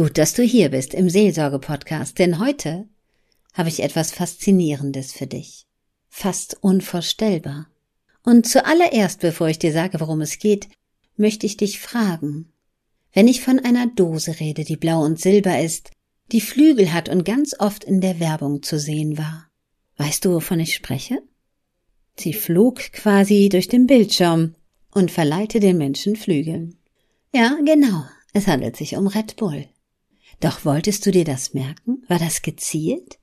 Gut, dass du hier bist im Seelsorge-Podcast, denn heute habe ich etwas Faszinierendes für dich. Fast unvorstellbar. Und zuallererst, bevor ich dir sage, worum es geht, möchte ich dich fragen. Wenn ich von einer Dose rede, die blau und silber ist, die Flügel hat und ganz oft in der Werbung zu sehen war, weißt du, wovon ich spreche? Sie flog quasi durch den Bildschirm und verleihte den Menschen Flügeln. Ja, genau, es handelt sich um Red Bull. Doch wolltest du dir das merken? War das gezielt?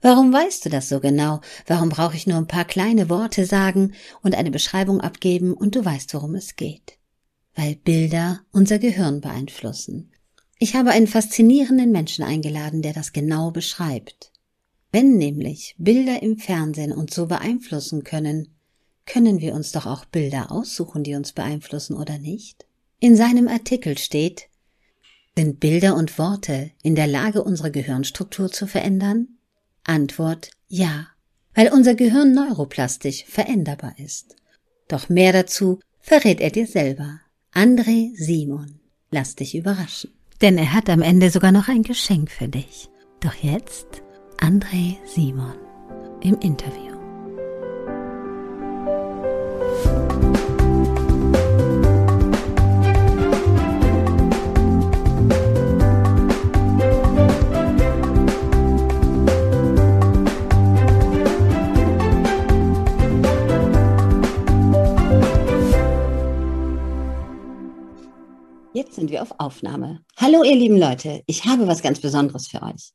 Warum weißt du das so genau? Warum brauche ich nur ein paar kleine Worte sagen und eine Beschreibung abgeben und du weißt, worum es geht? Weil Bilder unser Gehirn beeinflussen. Ich habe einen faszinierenden Menschen eingeladen, der das genau beschreibt. Wenn nämlich Bilder im Fernsehen uns so beeinflussen können, können wir uns doch auch Bilder aussuchen, die uns beeinflussen oder nicht? In seinem Artikel steht, sind Bilder und Worte in der Lage, unsere Gehirnstruktur zu verändern? Antwort ja, weil unser Gehirn neuroplastisch veränderbar ist. Doch mehr dazu verrät er dir selber. André Simon. Lass dich überraschen. Denn er hat am Ende sogar noch ein Geschenk für dich. Doch jetzt André Simon im Interview. Jetzt sind wir auf Aufnahme. Hallo, ihr lieben Leute, ich habe was ganz Besonderes für euch.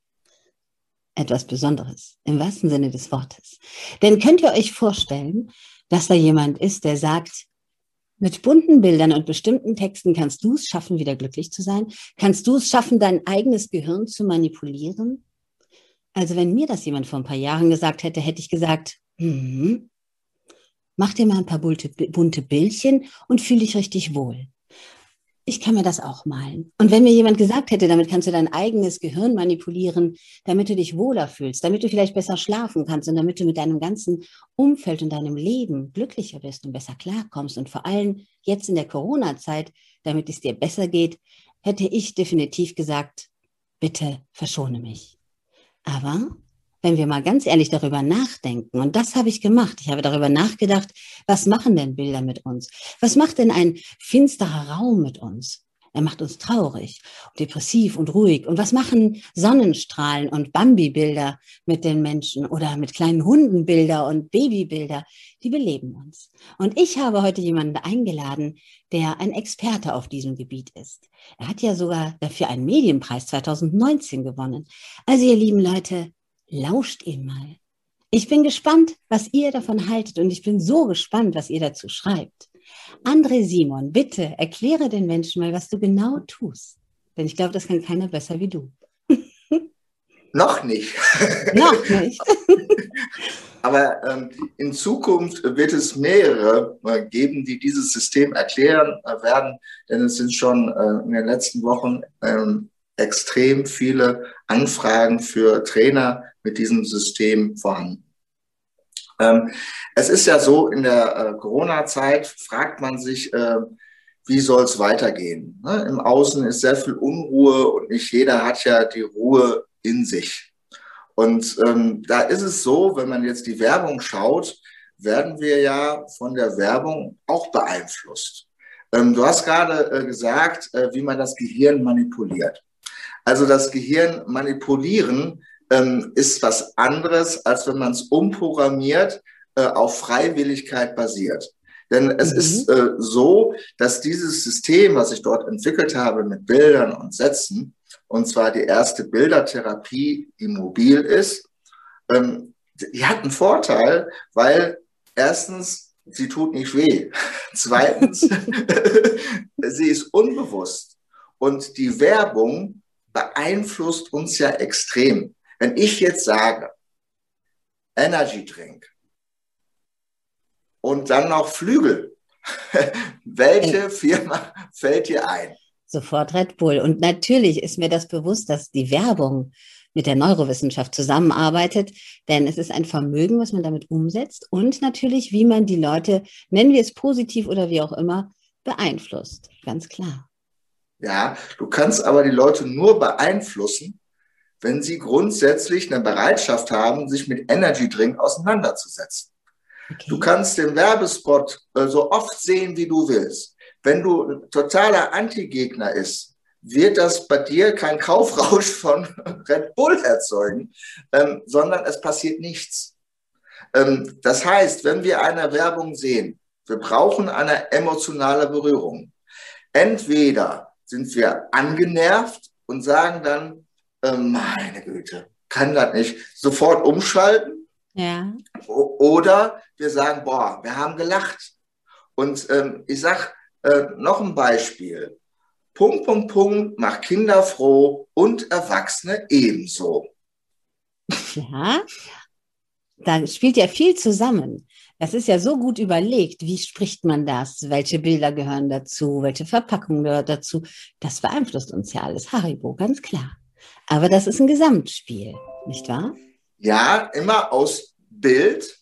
Etwas Besonderes, im wahrsten Sinne des Wortes. Denn könnt ihr euch vorstellen, dass da jemand ist, der sagt, mit bunten Bildern und bestimmten Texten kannst du es schaffen, wieder glücklich zu sein? Kannst du es schaffen, dein eigenes Gehirn zu manipulieren? Also wenn mir das jemand vor ein paar Jahren gesagt hätte, hätte ich gesagt, hm, mach dir mal ein paar bunte, bunte Bildchen und fühl dich richtig wohl ich kann mir das auch malen. Und wenn mir jemand gesagt hätte, damit kannst du dein eigenes Gehirn manipulieren, damit du dich wohler fühlst, damit du vielleicht besser schlafen kannst und damit du mit deinem ganzen Umfeld und deinem Leben glücklicher bist und besser klarkommst und vor allem jetzt in der Corona-Zeit, damit es dir besser geht, hätte ich definitiv gesagt, bitte verschone mich. Aber wenn wir mal ganz ehrlich darüber nachdenken, und das habe ich gemacht, ich habe darüber nachgedacht, was machen denn Bilder mit uns? Was macht denn ein finsterer Raum mit uns? Er macht uns traurig, depressiv und ruhig. Und was machen Sonnenstrahlen und Bambi-Bilder mit den Menschen oder mit kleinen Hundenbilder und Babybilder? Die beleben uns. Und ich habe heute jemanden eingeladen, der ein Experte auf diesem Gebiet ist. Er hat ja sogar dafür einen Medienpreis 2019 gewonnen. Also ihr lieben Leute, lauscht ihm mal. Ich bin gespannt, was ihr davon haltet und ich bin so gespannt, was ihr dazu schreibt. André Simon, bitte erkläre den Menschen mal, was du genau tust. Denn ich glaube, das kann keiner besser wie du. Noch nicht. Noch nicht. Aber ähm, in Zukunft wird es mehrere äh, geben, die dieses System erklären äh, werden, denn es sind schon äh, in den letzten Wochen ähm, extrem viele Anfragen für Trainer mit diesem System vorhanden. Ähm, es ist ja so, in der äh, Corona-Zeit fragt man sich, äh, wie soll es weitergehen? Ne? Im Außen ist sehr viel Unruhe und nicht jeder hat ja die Ruhe in sich. Und ähm, da ist es so, wenn man jetzt die Werbung schaut, werden wir ja von der Werbung auch beeinflusst. Ähm, du hast gerade äh, gesagt, äh, wie man das Gehirn manipuliert. Also das Gehirn manipulieren ähm, ist was anderes, als wenn man es umprogrammiert, äh, auf Freiwilligkeit basiert. Denn es mhm. ist äh, so, dass dieses System, was ich dort entwickelt habe mit Bildern und Sätzen, und zwar die erste Bildertherapie, die mobil ist, ähm, die hat einen Vorteil, weil erstens, sie tut nicht weh. Zweitens, sie ist unbewusst. Und die Werbung beeinflusst uns ja extrem. Wenn ich jetzt sage, Energy Drink und dann noch Flügel, welche Firma fällt dir ein? Sofort Red Bull. Und natürlich ist mir das bewusst, dass die Werbung mit der Neurowissenschaft zusammenarbeitet, denn es ist ein Vermögen, was man damit umsetzt und natürlich, wie man die Leute, nennen wir es positiv oder wie auch immer, beeinflusst. Ganz klar. Ja, du kannst aber die Leute nur beeinflussen, wenn sie grundsätzlich eine Bereitschaft haben, sich mit Energy Drink auseinanderzusetzen. Okay. Du kannst den Werbespot äh, so oft sehen, wie du willst. Wenn du ein totaler Anti-Gegner ist, wird das bei dir kein Kaufrausch von Red Bull erzeugen, ähm, sondern es passiert nichts. Ähm, das heißt, wenn wir eine Werbung sehen, wir brauchen eine emotionale Berührung. Entweder sind wir angenervt und sagen dann, äh, meine Güte, kann das nicht, sofort umschalten. Ja. Oder wir sagen, boah, wir haben gelacht. Und ähm, ich sage äh, noch ein Beispiel. Punkt, Punkt, Punkt macht Kinder froh und Erwachsene ebenso. Ja, da spielt ja viel zusammen. Das ist ja so gut überlegt. Wie spricht man das? Welche Bilder gehören dazu? Welche Verpackung gehört dazu? Das beeinflusst uns ja alles. Haribo, ganz klar. Aber das ist ein Gesamtspiel, nicht wahr? Ja, immer aus Bild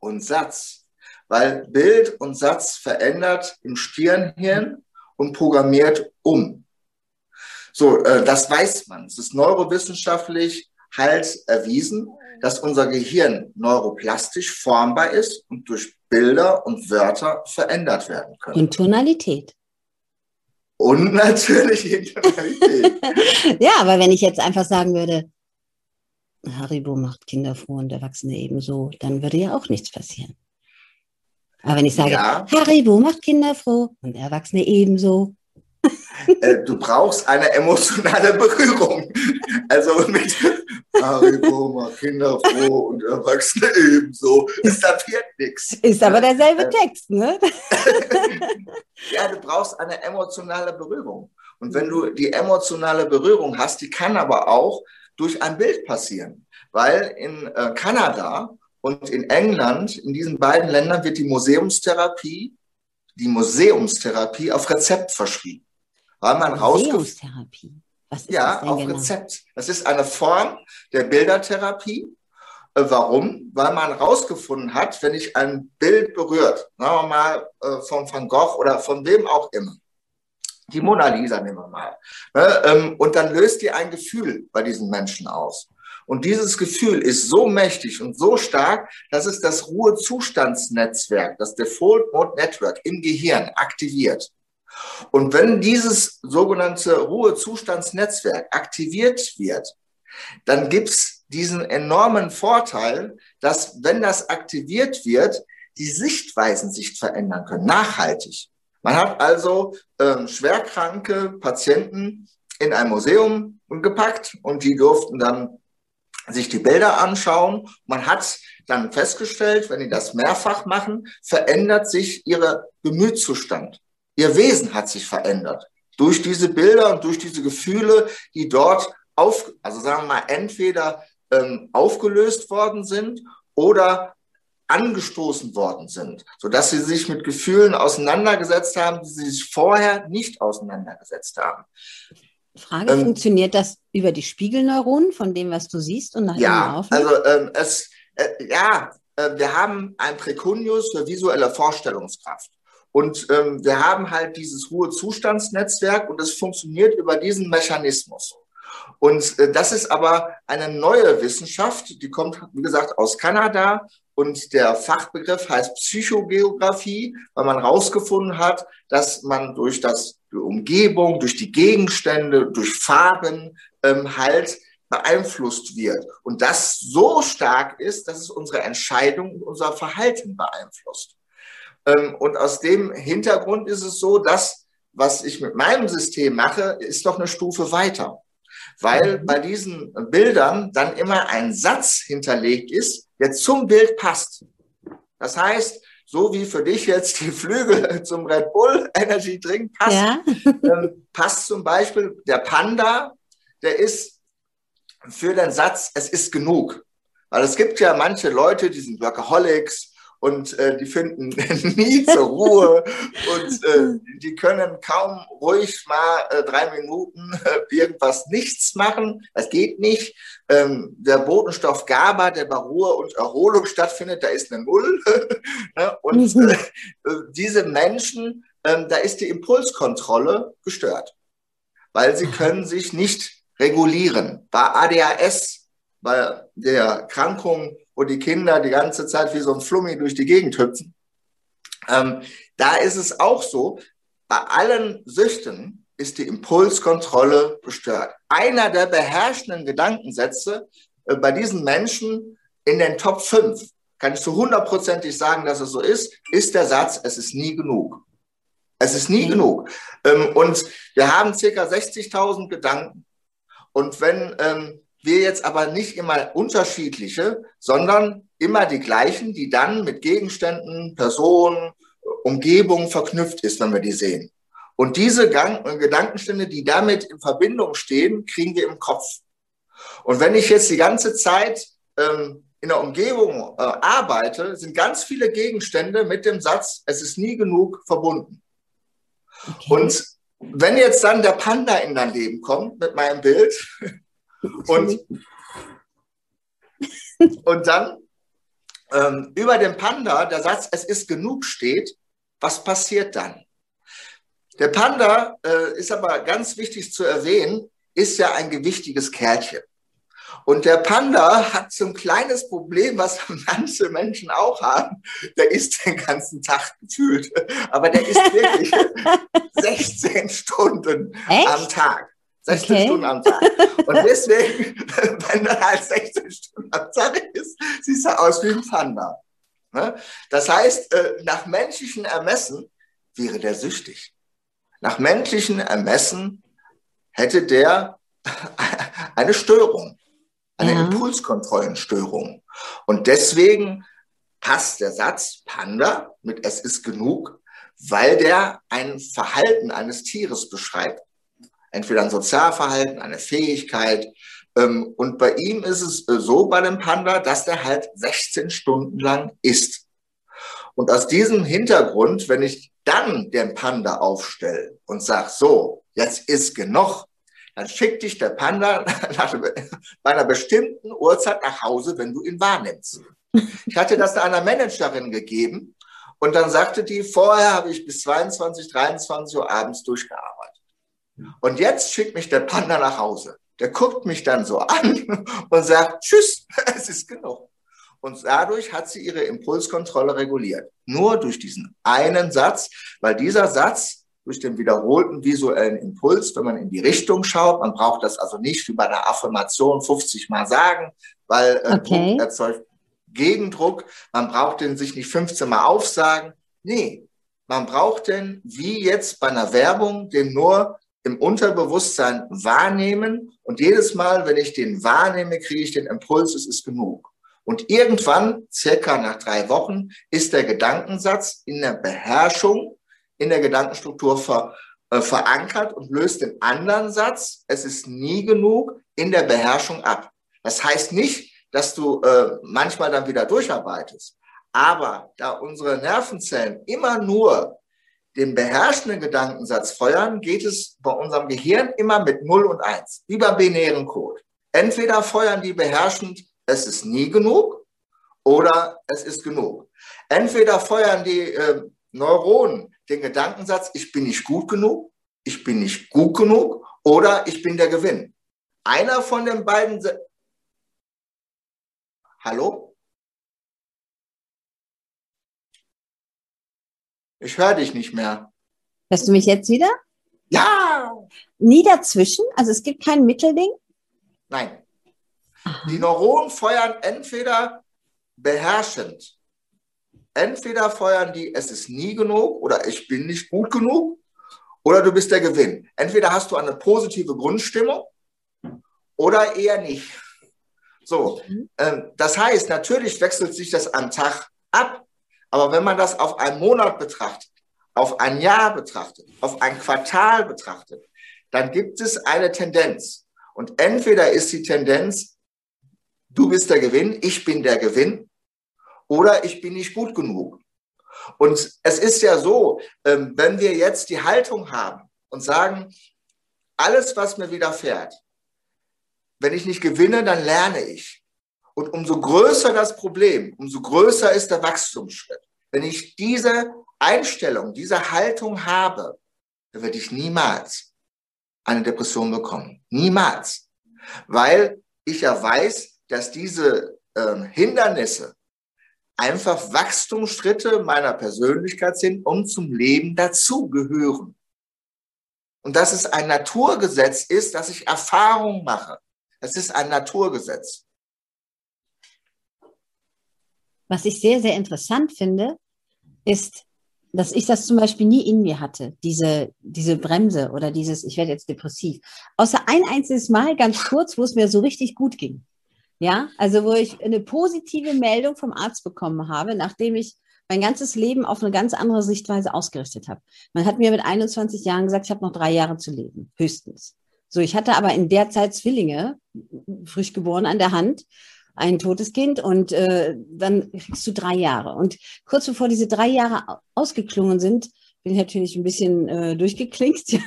und Satz. Weil Bild und Satz verändert im Stirnhirn und programmiert um. So, äh, das weiß man. Es ist neurowissenschaftlich halt erwiesen, dass unser Gehirn neuroplastisch formbar ist und durch Bilder und Wörter verändert werden können. Und Tonalität. Und natürlich die Tonalität. ja, aber wenn ich jetzt einfach sagen würde, Haribo macht Kinder froh und Erwachsene ebenso, dann würde ja auch nichts passieren. Aber wenn ich sage, ja. Haribo macht Kinder froh und Erwachsene ebenso, äh, du brauchst eine emotionale Berührung. Also mit Haribo macht Kinder froh und Erwachsene ebenso. Das wird nichts. Ist aber derselbe äh, Text, ne? ja, du brauchst eine emotionale Berührung. Und wenn du die emotionale Berührung hast, die kann aber auch durch ein Bild passieren. Weil in äh, Kanada und in England, in diesen beiden Ländern wird die Museumstherapie, die Museumstherapie auf Rezept verschrieben. Weil man Museumstherapie. Was ist ja, das auf genau? Rezept. Das ist eine Form der Bildertherapie. Äh, warum? Weil man herausgefunden hat, wenn ich ein Bild berührt, sagen wir mal äh, von Van Gogh oder von wem auch immer, die Mona Lisa nehmen wir mal, ne, ähm, und dann löst die ein Gefühl bei diesen Menschen aus. Und dieses Gefühl ist so mächtig und so stark, dass es das Ruhezustandsnetzwerk, das Default Mode Network im Gehirn aktiviert. Und wenn dieses sogenannte Ruhezustandsnetzwerk aktiviert wird, dann gibt's diesen enormen Vorteil, dass wenn das aktiviert wird, die Sichtweisen sich verändern können, nachhaltig. Man hat also äh, schwerkranke Patienten in ein Museum gepackt und die durften dann sich die Bilder anschauen. Man hat dann festgestellt, wenn die das mehrfach machen, verändert sich ihr Gemütszustand. Ihr Wesen hat sich verändert. Durch diese Bilder und durch diese Gefühle, die dort auf, also sagen wir mal, entweder ähm, aufgelöst worden sind oder angestoßen worden sind, sodass sie sich mit Gefühlen auseinandergesetzt haben, die sie sich vorher nicht auseinandergesetzt haben. Frage, ähm, funktioniert das über die Spiegelneuronen von dem, was du siehst und nach ja, Also ähm, es, äh, ja, äh, wir haben ein Präcunius für visuelle Vorstellungskraft. Und ähm, wir haben halt dieses Ruhezustandsnetzwerk und es funktioniert über diesen Mechanismus. Und äh, das ist aber eine neue Wissenschaft, die kommt, wie gesagt, aus Kanada. Und der Fachbegriff heißt Psychogeografie, weil man herausgefunden hat, dass man durch das die Umgebung, durch die Gegenstände, durch Farben ähm, halt beeinflusst wird. Und das so stark ist, dass es unsere Entscheidung und unser Verhalten beeinflusst. Ähm, und aus dem Hintergrund ist es so, dass was ich mit meinem System mache, ist doch eine Stufe weiter. Weil mhm. bei diesen Bildern dann immer ein Satz hinterlegt ist, der zum Bild passt. Das heißt, so wie für dich jetzt die Flügel zum Red Bull Energy Drink passt, ja. ähm, passt zum Beispiel der Panda, der ist für den Satz, es ist genug. Weil es gibt ja manche Leute, die sind Workaholics, und äh, die finden nie zur Ruhe und äh, die können kaum ruhig mal äh, drei Minuten äh, irgendwas nichts machen. Das geht nicht. Ähm, der Botenstoff GABA, der bei Ruhe und Erholung stattfindet, da ist eine Null. Ne? und äh, diese Menschen, ähm, da ist die Impulskontrolle gestört. weil sie können sich nicht regulieren. Bei ADHS, bei der Krankung, wo die Kinder die ganze Zeit wie so ein Flummi durch die Gegend hüpfen, ähm, da ist es auch so, bei allen Süchten ist die Impulskontrolle gestört. Einer der beherrschenden Gedankensätze äh, bei diesen Menschen in den Top 5, kann ich zu hundertprozentig sagen, dass es so ist, ist der Satz, es ist nie genug. Es ist nie mhm. genug. Ähm, und wir haben circa 60.000 Gedanken. Und wenn ähm, wir jetzt aber nicht immer unterschiedliche, sondern immer die gleichen, die dann mit Gegenständen, Personen, Umgebung verknüpft ist, wenn wir die sehen. Und diese Gang Gedankenstände, die damit in Verbindung stehen, kriegen wir im Kopf. Und wenn ich jetzt die ganze Zeit ähm, in der Umgebung äh, arbeite, sind ganz viele Gegenstände mit dem Satz, es ist nie genug verbunden. Okay. Und wenn jetzt dann der Panda in dein Leben kommt mit meinem Bild und, und dann ähm, über dem Panda der Satz, es ist genug steht, was passiert dann? Der Panda äh, ist aber ganz wichtig zu erwähnen, ist ja ein gewichtiges Kerlchen. Und der Panda hat so ein kleines Problem, was manche Menschen auch haben. Der isst den ganzen Tag gefühlt. Aber der isst wirklich 16 Stunden Echt? am Tag. 16 okay. Stunden am Tag. Und deswegen, wenn er halt 16 Stunden am Tag ist, siehst du aus wie ein Panda. Ne? Das heißt, äh, nach menschlichen Ermessen wäre der süchtig. Nach menschlichen Ermessen hätte der eine Störung eine ja. Impulskontrollenstörung. Und deswegen passt der Satz Panda mit Es ist genug, weil der ein Verhalten eines Tieres beschreibt. Entweder ein Sozialverhalten, eine Fähigkeit. Ähm, und bei ihm ist es äh, so bei dem Panda, dass der halt 16 Stunden lang isst. Und aus diesem Hintergrund, wenn ich dann den Panda aufstelle und sage, so, jetzt ist genug, dann schickt dich der Panda nach, bei einer bestimmten Uhrzeit nach Hause, wenn du ihn wahrnimmst. Ich hatte das einer Managerin gegeben und dann sagte die, vorher habe ich bis 22, 23 Uhr abends durchgearbeitet. Und jetzt schickt mich der Panda nach Hause. Der guckt mich dann so an und sagt, tschüss, es ist genug. Und dadurch hat sie ihre Impulskontrolle reguliert. Nur durch diesen einen Satz, weil dieser Satz durch den wiederholten visuellen Impuls, wenn man in die Richtung schaut. Man braucht das also nicht wie bei einer Affirmation 50 Mal sagen, weil äh, okay. Druck erzeugt Gegendruck. Man braucht den sich nicht 15 Mal aufsagen. Nee, man braucht den wie jetzt bei einer Werbung den nur im Unterbewusstsein wahrnehmen und jedes Mal, wenn ich den wahrnehme, kriege ich den Impuls, es ist genug. Und irgendwann, circa nach drei Wochen, ist der Gedankensatz in der Beherrschung in der Gedankenstruktur ver, äh, verankert und löst den anderen Satz, es ist nie genug, in der Beherrschung ab. Das heißt nicht, dass du äh, manchmal dann wieder durcharbeitest. Aber da unsere Nervenzellen immer nur den beherrschenden Gedankensatz feuern, geht es bei unserem Gehirn immer mit 0 und 1, wie beim binären Code. Entweder feuern die beherrschend, es ist nie genug, oder es ist genug. Entweder feuern die äh, Neuronen den Gedankensatz, ich bin nicht gut genug, ich bin nicht gut genug oder ich bin der Gewinn. Einer von den beiden. Se Hallo? Ich höre dich nicht mehr. Hörst du mich jetzt wieder? Ja! Nie dazwischen? Also es gibt kein Mittelding? Nein. Aha. Die Neuronen feuern entweder beherrschend entweder feuern die, es ist nie genug oder ich bin nicht gut genug oder du bist der Gewinn. Entweder hast du eine positive Grundstimmung oder eher nicht. So, äh, das heißt, natürlich wechselt sich das am Tag ab, aber wenn man das auf einen Monat betrachtet, auf ein Jahr betrachtet, auf ein Quartal betrachtet, dann gibt es eine Tendenz. Und entweder ist die Tendenz, du bist der Gewinn, ich bin der Gewinn, oder ich bin nicht gut genug. Und es ist ja so, ähm, wenn wir jetzt die Haltung haben und sagen, alles, was mir widerfährt, wenn ich nicht gewinne, dann lerne ich. Und umso größer das Problem, umso größer ist der Wachstumsschritt. Wenn ich diese Einstellung, diese Haltung habe, dann werde ich niemals eine Depression bekommen. Niemals. Weil ich ja weiß, dass diese äh, Hindernisse einfach Wachstumsschritte meiner Persönlichkeit sind und zum Leben dazugehören. Und dass es ein Naturgesetz ist, dass ich Erfahrung mache. Es ist ein Naturgesetz. Was ich sehr, sehr interessant finde, ist, dass ich das zum Beispiel nie in mir hatte, diese, diese Bremse oder dieses, ich werde jetzt depressiv. Außer ein einziges Mal, ganz kurz, wo es mir so richtig gut ging. Ja, also wo ich eine positive Meldung vom Arzt bekommen habe, nachdem ich mein ganzes Leben auf eine ganz andere Sichtweise ausgerichtet habe. Man hat mir mit 21 Jahren gesagt, ich habe noch drei Jahre zu leben, höchstens. So, ich hatte aber in der Zeit Zwillinge, frisch geboren an der Hand, ein totes Kind und äh, dann kriegst du drei Jahre. Und kurz bevor diese drei Jahre ausgeklungen sind, bin ich natürlich ein bisschen äh, durchgeklinkt, ja.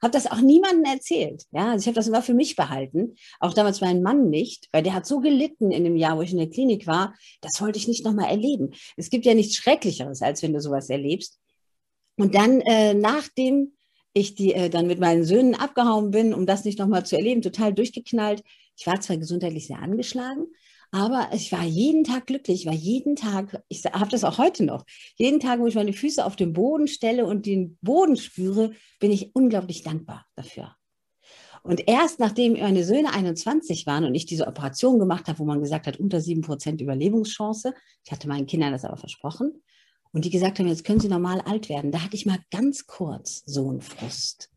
habe das auch niemandem erzählt. Ja, also ich habe das immer für mich behalten. Auch damals mein Mann nicht, weil der hat so gelitten in dem Jahr, wo ich in der Klinik war. Das wollte ich nicht nochmal erleben. Es gibt ja nichts Schrecklicheres, als wenn du sowas erlebst. Und dann, äh, nachdem ich die äh, dann mit meinen Söhnen abgehauen bin, um das nicht nochmal zu erleben, total durchgeknallt. Ich war zwar gesundheitlich sehr angeschlagen, aber ich war jeden Tag glücklich, ich war jeden Tag, ich habe das auch heute noch, jeden Tag, wo ich meine Füße auf den Boden stelle und den Boden spüre, bin ich unglaublich dankbar dafür. Und erst nachdem meine Söhne 21 waren und ich diese Operation gemacht habe, wo man gesagt hat, unter 7% Überlebungschance, ich hatte meinen Kindern das aber versprochen, und die gesagt haben, jetzt können sie normal alt werden, da hatte ich mal ganz kurz so einen Frust.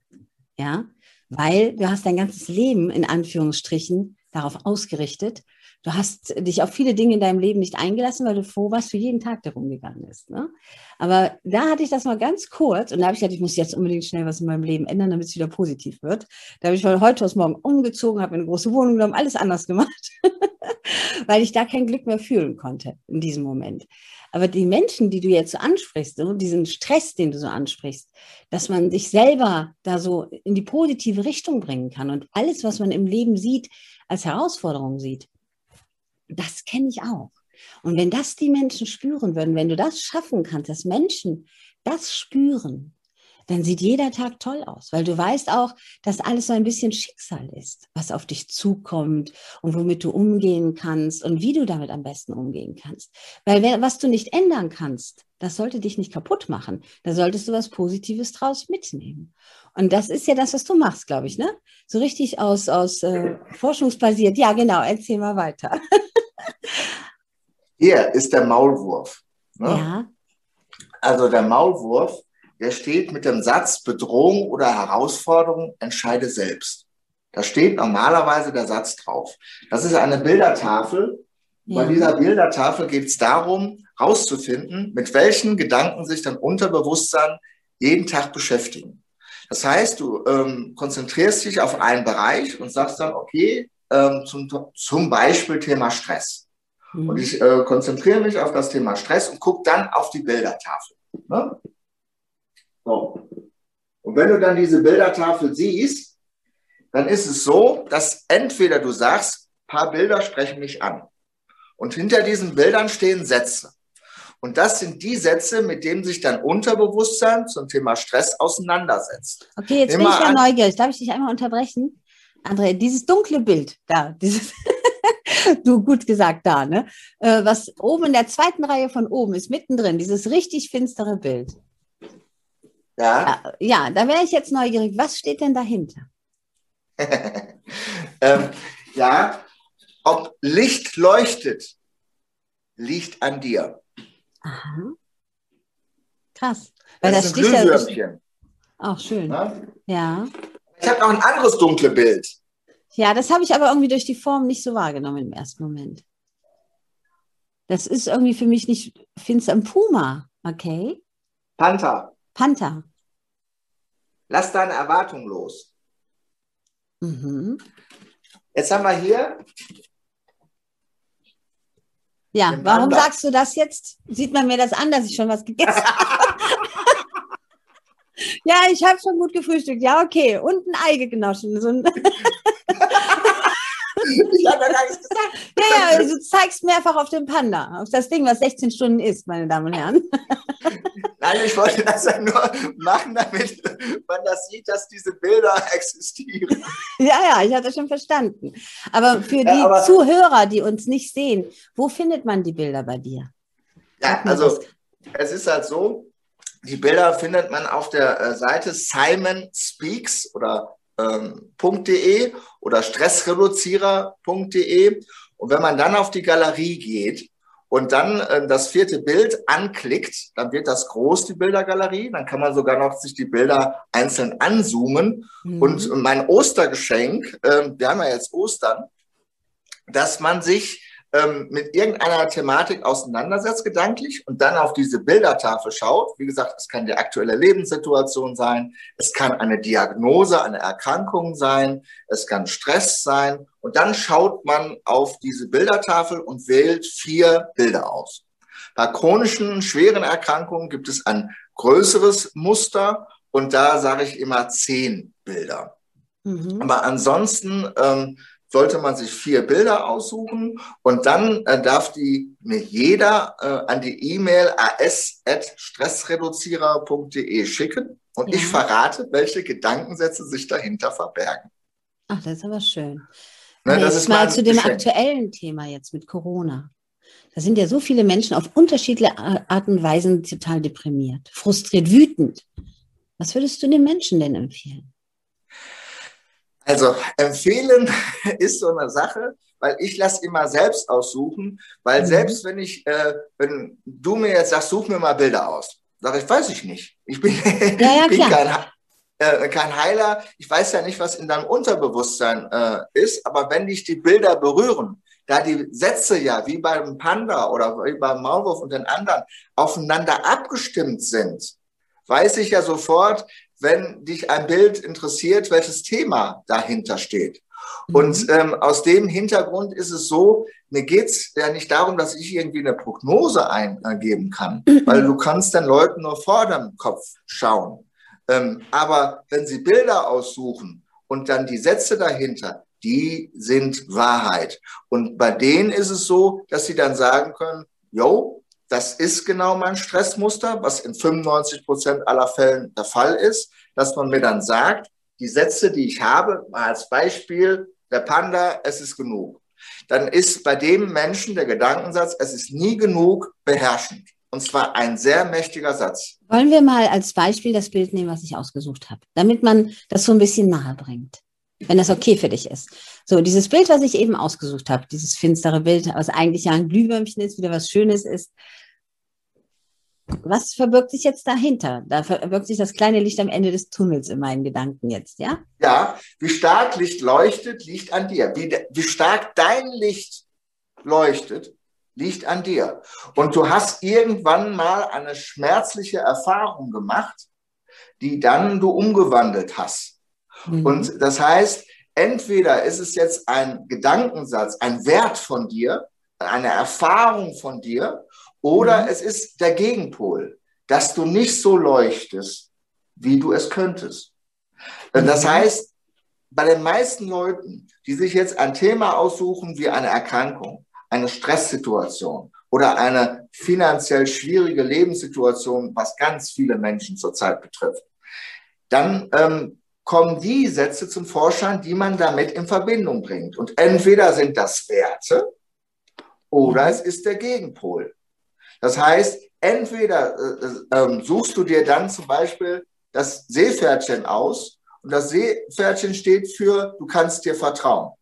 Ja, weil du hast dein ganzes Leben in Anführungsstrichen darauf ausgerichtet du hast dich auf viele Dinge in deinem Leben nicht eingelassen, weil du froh warst für jeden Tag, der rumgegangen ist. Ne? Aber da hatte ich das mal ganz kurz und da habe ich gedacht, ich muss jetzt unbedingt schnell was in meinem Leben ändern, damit es wieder positiv wird. Da habe ich von heute aus morgen umgezogen, habe eine große Wohnung genommen, alles anders gemacht, weil ich da kein Glück mehr fühlen konnte in diesem Moment. Aber die Menschen, die du jetzt so ansprichst, so diesen Stress, den du so ansprichst, dass man sich selber da so in die positive Richtung bringen kann und alles, was man im Leben sieht, als Herausforderung sieht, das kenne ich auch. Und wenn das die Menschen spüren würden, wenn du das schaffen kannst, dass Menschen das spüren, dann sieht jeder Tag toll aus, weil du weißt auch, dass alles so ein bisschen Schicksal ist, was auf dich zukommt und womit du umgehen kannst und wie du damit am besten umgehen kannst. Weil was du nicht ändern kannst, das sollte dich nicht kaputt machen. Da solltest du was Positives draus mitnehmen. Und das ist ja das, was du machst, glaube ich, ne? So richtig aus, aus äh, forschungsbasiert. Ja, genau, erzähl mal weiter. Hier ist der Maulwurf. Ne? Ja. Also der Maulwurf, der steht mit dem Satz Bedrohung oder Herausforderung, entscheide selbst. Da steht normalerweise der Satz drauf. Das ist eine Bildertafel. Ja. Bei dieser Bildertafel geht es darum, herauszufinden, mit welchen Gedanken sich dein Unterbewusstsein jeden Tag beschäftigen. Das heißt, du ähm, konzentrierst dich auf einen Bereich und sagst dann, okay, ähm, zum, zum Beispiel Thema Stress. Mhm. Und ich äh, konzentriere mich auf das Thema Stress und gucke dann auf die Bildertafel. Ne? So. Und wenn du dann diese Bildertafel siehst, dann ist es so, dass entweder du sagst, paar Bilder sprechen mich an. Und hinter diesen Bildern stehen Sätze. Und das sind die Sätze, mit denen sich dein Unterbewusstsein zum Thema Stress auseinandersetzt. Okay, jetzt Nimm bin ich ja neugierig. Darf ich dich einmal unterbrechen? André, dieses dunkle Bild da, dieses, du gut gesagt da, ne? Äh, was oben in der zweiten Reihe von oben ist, mittendrin, dieses richtig finstere Bild. Ja. Ja, ja da wäre ich jetzt neugierig. Was steht denn dahinter? ähm, ja, ob Licht leuchtet, liegt an dir. Aha. Krass. Weil das, das ist ein Glühwürmchen. Ach, schön. Ja. ja. Ich habe noch ein anderes dunkle Bild. Ja, das habe ich aber irgendwie durch die Form nicht so wahrgenommen im ersten Moment. Das ist irgendwie für mich nicht finster. Ein Puma, okay? Panther. Panther. Lass deine Erwartung los. Mhm. Jetzt haben wir hier. Ja, warum sagst du das jetzt? Sieht man mir das an, dass ich schon was gegessen habe? Ja, ich habe schon gut gefrühstückt. Ja, okay. Und ein Ei genossen. So ein ich habe ja gar nichts gesagt. Ja, ja, du zeigst mehrfach auf den Panda, auf das Ding, was 16 Stunden ist, meine Damen und Herren. Nein, ich wollte das ja nur machen, damit man das sieht, dass diese Bilder existieren. Ja, ja, ich hatte schon verstanden. Aber für die ja, aber Zuhörer, die uns nicht sehen, wo findet man die Bilder bei dir? Ja, also es ist halt so, die Bilder findet man auf der äh, Seite Simon Speaks oder ähm, .de oder stressreduzierer.de. Und wenn man dann auf die Galerie geht und dann äh, das vierte Bild anklickt, dann wird das groß, die Bildergalerie. Dann kann man sogar noch sich die Bilder einzeln anzoomen. Mhm. Und mein Ostergeschenk, äh, wir haben ja jetzt Ostern, dass man sich ähm, mit irgendeiner Thematik auseinandersetzt, gedanklich, und dann auf diese Bildertafel schaut. Wie gesagt, es kann die aktuelle Lebenssituation sein, es kann eine Diagnose, eine Erkrankung sein, es kann Stress sein. Und dann schaut man auf diese Bildertafel und wählt vier Bilder aus. Bei chronischen, schweren Erkrankungen gibt es ein größeres Muster und da sage ich immer zehn Bilder. Mhm. Aber ansonsten ähm, sollte man sich vier Bilder aussuchen und dann äh, darf die mir jeder äh, an die E-Mail as.stressreduzierer.de schicken und ja. ich verrate, welche Gedankensätze sich dahinter verbergen. Ach, das ist aber schön. Ne, das ist mal zu dem Geschenk. aktuellen Thema jetzt mit Corona. Da sind ja so viele Menschen auf unterschiedliche Arten und Weisen total deprimiert, frustriert, wütend. Was würdest du den Menschen denn empfehlen? Also empfehlen ist so eine Sache, weil ich lasse immer selbst aussuchen, weil mhm. selbst wenn ich, äh, wenn du mir jetzt sagst, such mir mal Bilder aus, sage ich, weiß ich nicht. Ich bin, ja, ja, bin kein, äh, kein Heiler. Ich weiß ja nicht, was in deinem Unterbewusstsein äh, ist, aber wenn dich die Bilder berühren, da die Sätze ja wie beim Panda oder wie beim Maulwurf und den anderen aufeinander abgestimmt sind, weiß ich ja sofort, wenn dich ein Bild interessiert, welches Thema dahinter steht. Mhm. Und ähm, aus dem Hintergrund ist es so, mir geht's ja nicht darum, dass ich irgendwie eine Prognose eingeben kann, mhm. weil du kannst den Leuten nur vor dem Kopf schauen. Ähm, aber wenn sie Bilder aussuchen und dann die Sätze dahinter, die sind Wahrheit. Und bei denen ist es so, dass sie dann sagen können, yo, das ist genau mein Stressmuster, was in 95 Prozent aller Fällen der Fall ist, dass man mir dann sagt, die Sätze, die ich habe, mal als Beispiel, der Panda, es ist genug. Dann ist bei dem Menschen der Gedankensatz, es ist nie genug, beherrschend. Und zwar ein sehr mächtiger Satz. Wollen wir mal als Beispiel das Bild nehmen, was ich ausgesucht habe, damit man das so ein bisschen nahe bringt, wenn das okay für dich ist. So, dieses Bild, was ich eben ausgesucht habe, dieses finstere Bild, was eigentlich ja ein Glühwürmchen ist, wieder was Schönes ist, was verbirgt sich jetzt dahinter? Da verbirgt sich das kleine Licht am Ende des Tunnels in meinen Gedanken jetzt, ja? Ja, wie stark Licht leuchtet, liegt an dir. Wie, wie stark dein Licht leuchtet, liegt an dir. Und du hast irgendwann mal eine schmerzliche Erfahrung gemacht, die dann du umgewandelt hast. Mhm. Und das heißt, entweder ist es jetzt ein Gedankensatz, ein Wert von dir, eine Erfahrung von dir, oder mhm. es ist der Gegenpol, dass du nicht so leuchtest, wie du es könntest. Mhm. Das heißt, bei den meisten Leuten, die sich jetzt ein Thema aussuchen wie eine Erkrankung, eine Stresssituation oder eine finanziell schwierige Lebenssituation, was ganz viele Menschen zurzeit betrifft, dann ähm, kommen die Sätze zum Vorschein, die man damit in Verbindung bringt. Und entweder sind das Werte oder es ist der Gegenpol. Das heißt, entweder äh, äh, suchst du dir dann zum Beispiel das Seepferdchen aus und das Seepferdchen steht für, du kannst dir vertrauen.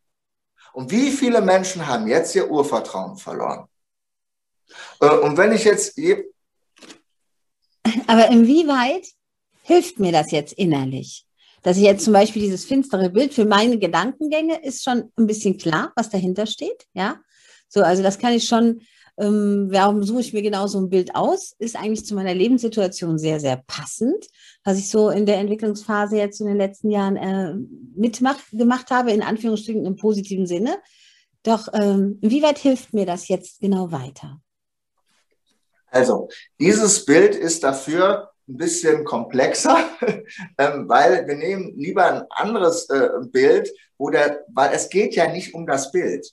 Und wie viele Menschen haben jetzt ihr Urvertrauen verloren? Äh, und wenn ich jetzt. Aber inwieweit hilft mir das jetzt innerlich? Dass ich jetzt zum Beispiel dieses finstere Bild für meine Gedankengänge ist schon ein bisschen klar, was dahinter steht, ja. So, also das kann ich schon ähm, warum suche ich mir genau so ein Bild aus, ist eigentlich zu meiner Lebenssituation sehr, sehr passend, was ich so in der Entwicklungsphase jetzt in den letzten Jahren äh, mitgemacht habe, in Anführungsstrichen im positiven Sinne. Doch ähm, inwieweit hilft mir das jetzt genau weiter? Also, dieses Bild ist dafür ein bisschen komplexer, ähm, weil wir nehmen lieber ein anderes äh, Bild, wo der, weil es geht ja nicht um das Bild.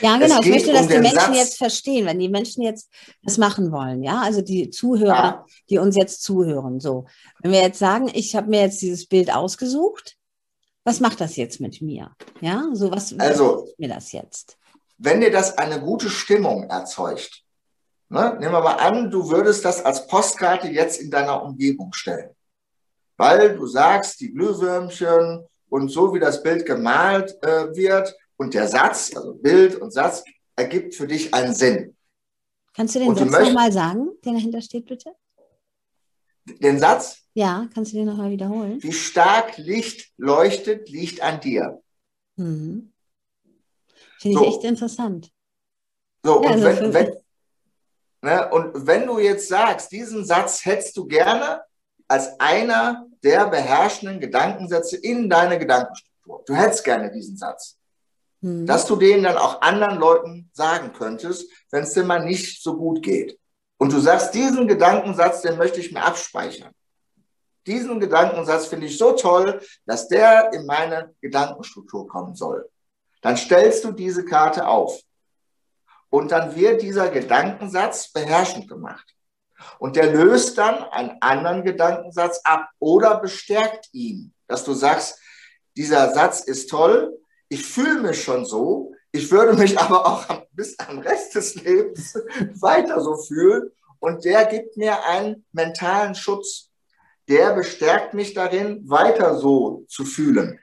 Ja, genau. Ich möchte, dass um die Menschen Satz. jetzt verstehen, wenn die Menschen jetzt das machen wollen, ja, also die Zuhörer, Ja. die uns jetzt zuhören, so. Wenn wir jetzt sagen, ich habe mir jetzt dieses Bild ausgesucht, was macht das jetzt mit mir? Ja, so was Also- macht mir das jetzt? wenn dir das eine gute Stimmung erzeugt, ne, nehmen wir mal an, du würdest das als Postkarte jetzt in deiner Umgebung stellen. Weil du sagst, die Glühwürmchen und so wie das Bild gemalt äh, wird und der Satz, also Bild und Satz, ergibt für dich einen Sinn. Kannst du den und Satz nochmal sagen, der dahinter steht, bitte? Den Satz, Ja, kannst du den nochmal wiederholen? wie stark Licht leuchtet, liegt an dir. Mhm. Finde So. ich echt interessant. So, Ja, und, also wenn, wenn, ne, und wenn du jetzt sagst, diesen Satz hättest du gerne als einer der beherrschenden Gedankensätze in deine Gedankenstruktur. Du hättest gerne diesen Satz. Mhm. Dass du den dann auch anderen Leuten sagen könntest, wenn es dir mal nicht so gut geht. Und du sagst, diesen Gedankensatz, den möchte ich mir abspeichern. Diesen Gedankensatz finde ich so toll, dass der in meine Gedankenstruktur kommen soll. Dann stellst du diese Karte auf. Und dann wird dieser Gedankensatz beherrschend gemacht. Und der löst dann einen anderen Gedankensatz ab oder bestärkt ihn, dass du sagst, dieser Satz ist toll, ich fühle mich schon so, ich würde mich aber auch bis am Rest des Lebens weiter so fühlen und der gibt mir einen mentalen Schutz. Der bestärkt mich darin, weiter so zu fühlen.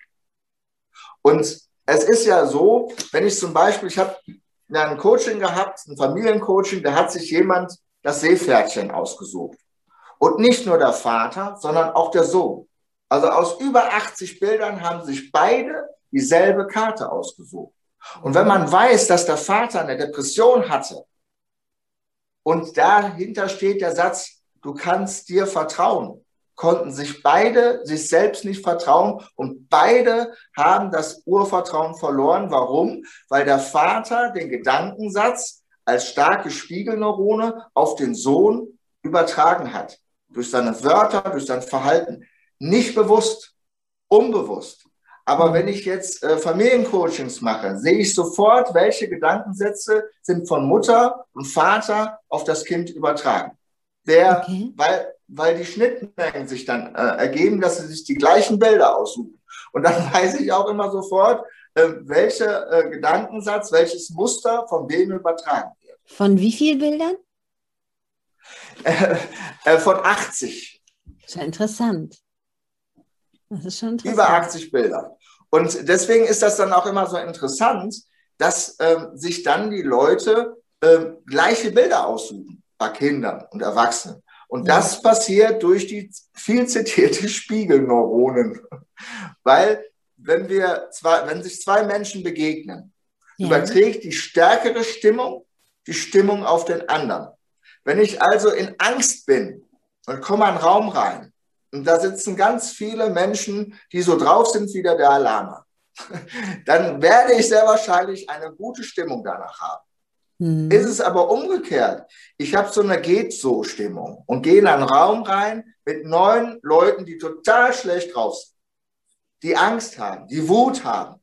Und es ist ja so, wenn ich zum Beispiel, ich habe ein Coaching gehabt, ein Familiencoaching, da hat sich jemand das Seepferdchen ausgesucht. Und nicht nur der Vater, sondern auch der Sohn. Also aus über 80 Bildern haben sich beide dieselbe Karte ausgesucht. Und wenn man weiß, dass der Vater eine Depression hatte und dahinter steht der Satz, du kannst dir vertrauen, konnten sich beide sich selbst nicht vertrauen und beide haben das Urvertrauen verloren. Warum? Weil der Vater den Gedankensatz als starke Spiegelneurone auf den Sohn übertragen hat. Durch seine Wörter, durch sein Verhalten. Nicht bewusst, unbewusst. Aber wenn ich jetzt äh, Familiencoachings mache, sehe ich sofort, welche Gedankensätze sind von Mutter und Vater auf das Kind übertragen. Der, Okay. weil, weil die Schnittmengen sich dann äh, ergeben, dass sie sich die gleichen Bilder aussuchen. Und dann weiß ich auch immer sofort, äh, welcher äh, Gedankensatz, welches Muster von wem übertragen wird. Von wie vielen Bildern? Äh, äh, von 80, Schon interessant. Das ist schon interessant. über 80 Bildern. Und deswegen ist das dann auch immer so interessant, dass ähm, sich dann die Leute ähm, gleiche Bilder aussuchen bei Kindern und Erwachsenen. Und das passiert durch die viel zitierte Spiegelneuronen. Weil wenn wir zwei, wenn sich zwei Menschen begegnen, Ja. überträgt die stärkere Stimmung die Stimmung auf den anderen. Wenn ich also in Angst bin und komme in einen Raum rein und da sitzen ganz viele Menschen, die so drauf sind wie der Dalai Lama, dann werde ich sehr wahrscheinlich eine gute Stimmung danach haben. Hm. Ist es aber umgekehrt, ich habe so eine geht-so-Stimmung und gehe in einen Raum rein mit neun Leuten, die total schlecht drauf sind, die Angst haben, die Wut haben,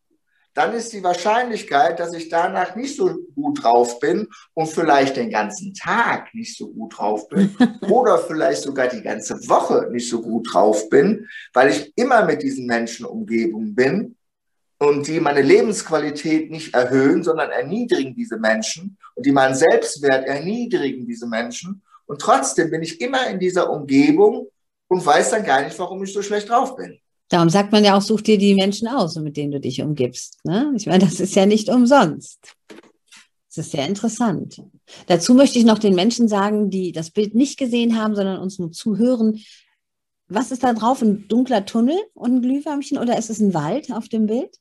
dann ist die Wahrscheinlichkeit, dass ich danach nicht so gut drauf bin und vielleicht den ganzen Tag nicht so gut drauf bin oder vielleicht sogar die ganze Woche nicht so gut drauf bin, weil ich immer mit diesen Menschen umgeben bin und die meine Lebensqualität nicht erhöhen, sondern erniedrigen diese Menschen und die meinen Selbstwert erniedrigen diese Menschen. Und trotzdem bin ich immer in dieser Umgebung und weiß dann gar nicht, warum ich so schlecht drauf bin. Darum sagt man ja auch, such dir die Menschen aus, mit denen du dich umgibst. Ne? Ich meine, das ist ja nicht umsonst. Das ist sehr interessant. Dazu möchte ich noch den Menschen sagen, die das Bild nicht gesehen haben, sondern uns nur zuhören. Was ist da drauf? Ein dunkler Tunnel und ein Glühwürmchen oder ist es ein Wald auf dem Bild?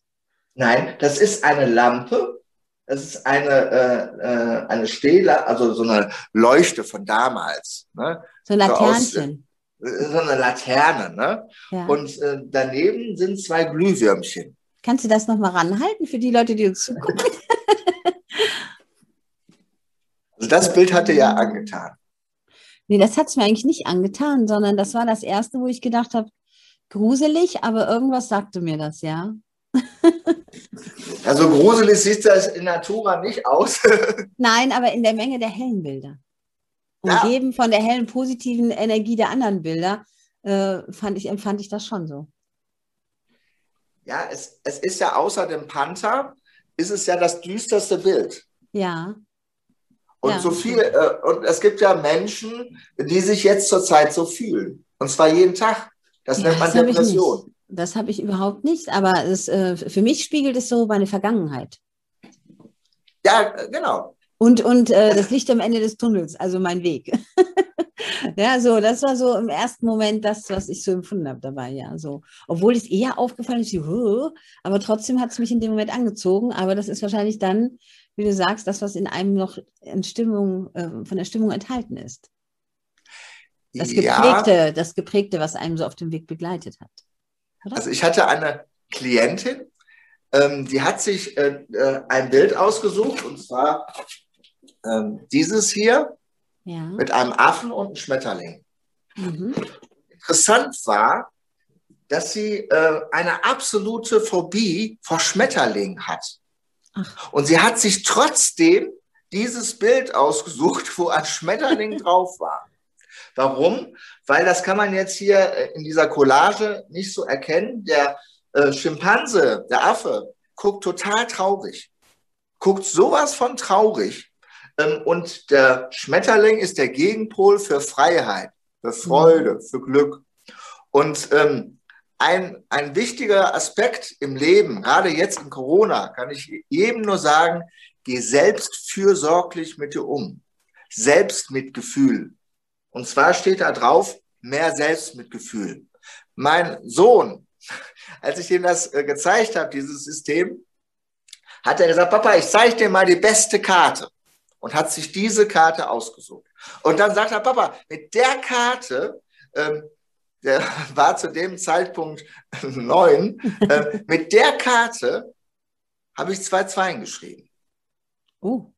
Nein, das ist eine Lampe. Das ist eine, äh, äh, eine Stehla, also so eine Leuchte von damals. Ne? So ein So aus- Laternchen. So eine Laterne. Ne? Ja. Und äh, daneben sind zwei Glühwürmchen. Kannst du das nochmal ranhalten für die Leute, die uns zugucken? Also das Bild hatte ja angetan. Nee, das hat es mir eigentlich nicht angetan, sondern das war das erste, wo ich gedacht habe, gruselig, aber irgendwas sagte mir das, ja. Also gruselig sieht das in Natura nicht aus. Nein, aber in der Menge der hellen Bilder. Umgeben ja. von der hellen, positiven Energie der anderen Bilder, äh, fand ich, empfand ich das schon so. Ja, es, es ist ja außer dem Panther, ist es ja das düsterste Bild. Ja. Und ja. so viel, äh, und es gibt ja Menschen, die sich jetzt zurzeit so fühlen. Und zwar jeden Tag. Das ja, nennt man das Depression. Das habe ich überhaupt nicht, aber es, äh, für mich spiegelt es so meine Vergangenheit. Ja, genau. Und, und äh, das Licht am Ende des Tunnels, also mein Weg. ja, so, das war so im ersten Moment das, was ich so empfunden habe dabei, ja. So. Obwohl es eher aufgefallen ist, aber trotzdem hat es mich in dem Moment angezogen. Aber das ist wahrscheinlich dann, wie du sagst, das, was in einem noch in Stimmung, äh, von der Stimmung enthalten ist. Das Geprägte, ja. das Geprägte, was einem so auf dem Weg begleitet hat. Also ich hatte eine Klientin, ähm, die hat sich äh, äh, ein Bild ausgesucht und zwar ähm, dieses hier ja. mit einem Affen und einem Schmetterling. Mhm. Interessant war, dass sie äh, eine absolute Phobie vor Schmetterlingen hat. Ach. Und sie hat sich trotzdem dieses Bild ausgesucht, wo ein Schmetterling drauf war. Warum? Weil das kann man jetzt hier äh, in dieser Collage nicht so erkennen. Der äh, Schimpanse, der Affe, guckt total traurig. Guckt sowas von traurig. Ähm, und der Schmetterling ist der Gegenpol für Freiheit, für Freude, mhm. für Glück. Und ähm, ein, ein wichtiger Aspekt im Leben, gerade jetzt in Corona, kann ich jedem nur sagen, geh selbst fürsorglich mit dir um. Selbstmitgefühl. Und zwar steht da drauf, mehr Selbstmitgefühl. Mein Sohn, als ich ihm das äh, gezeigt habe, dieses System, hat er gesagt, Papa, ich zeige dir mal die beste Karte. Und hat sich diese Karte ausgesucht. Und dann sagt er, Papa, mit der Karte, ähm, der war zu dem Zeitpunkt neun, äh, mit der Karte habe ich zwei Zweien geschrieben. Oh,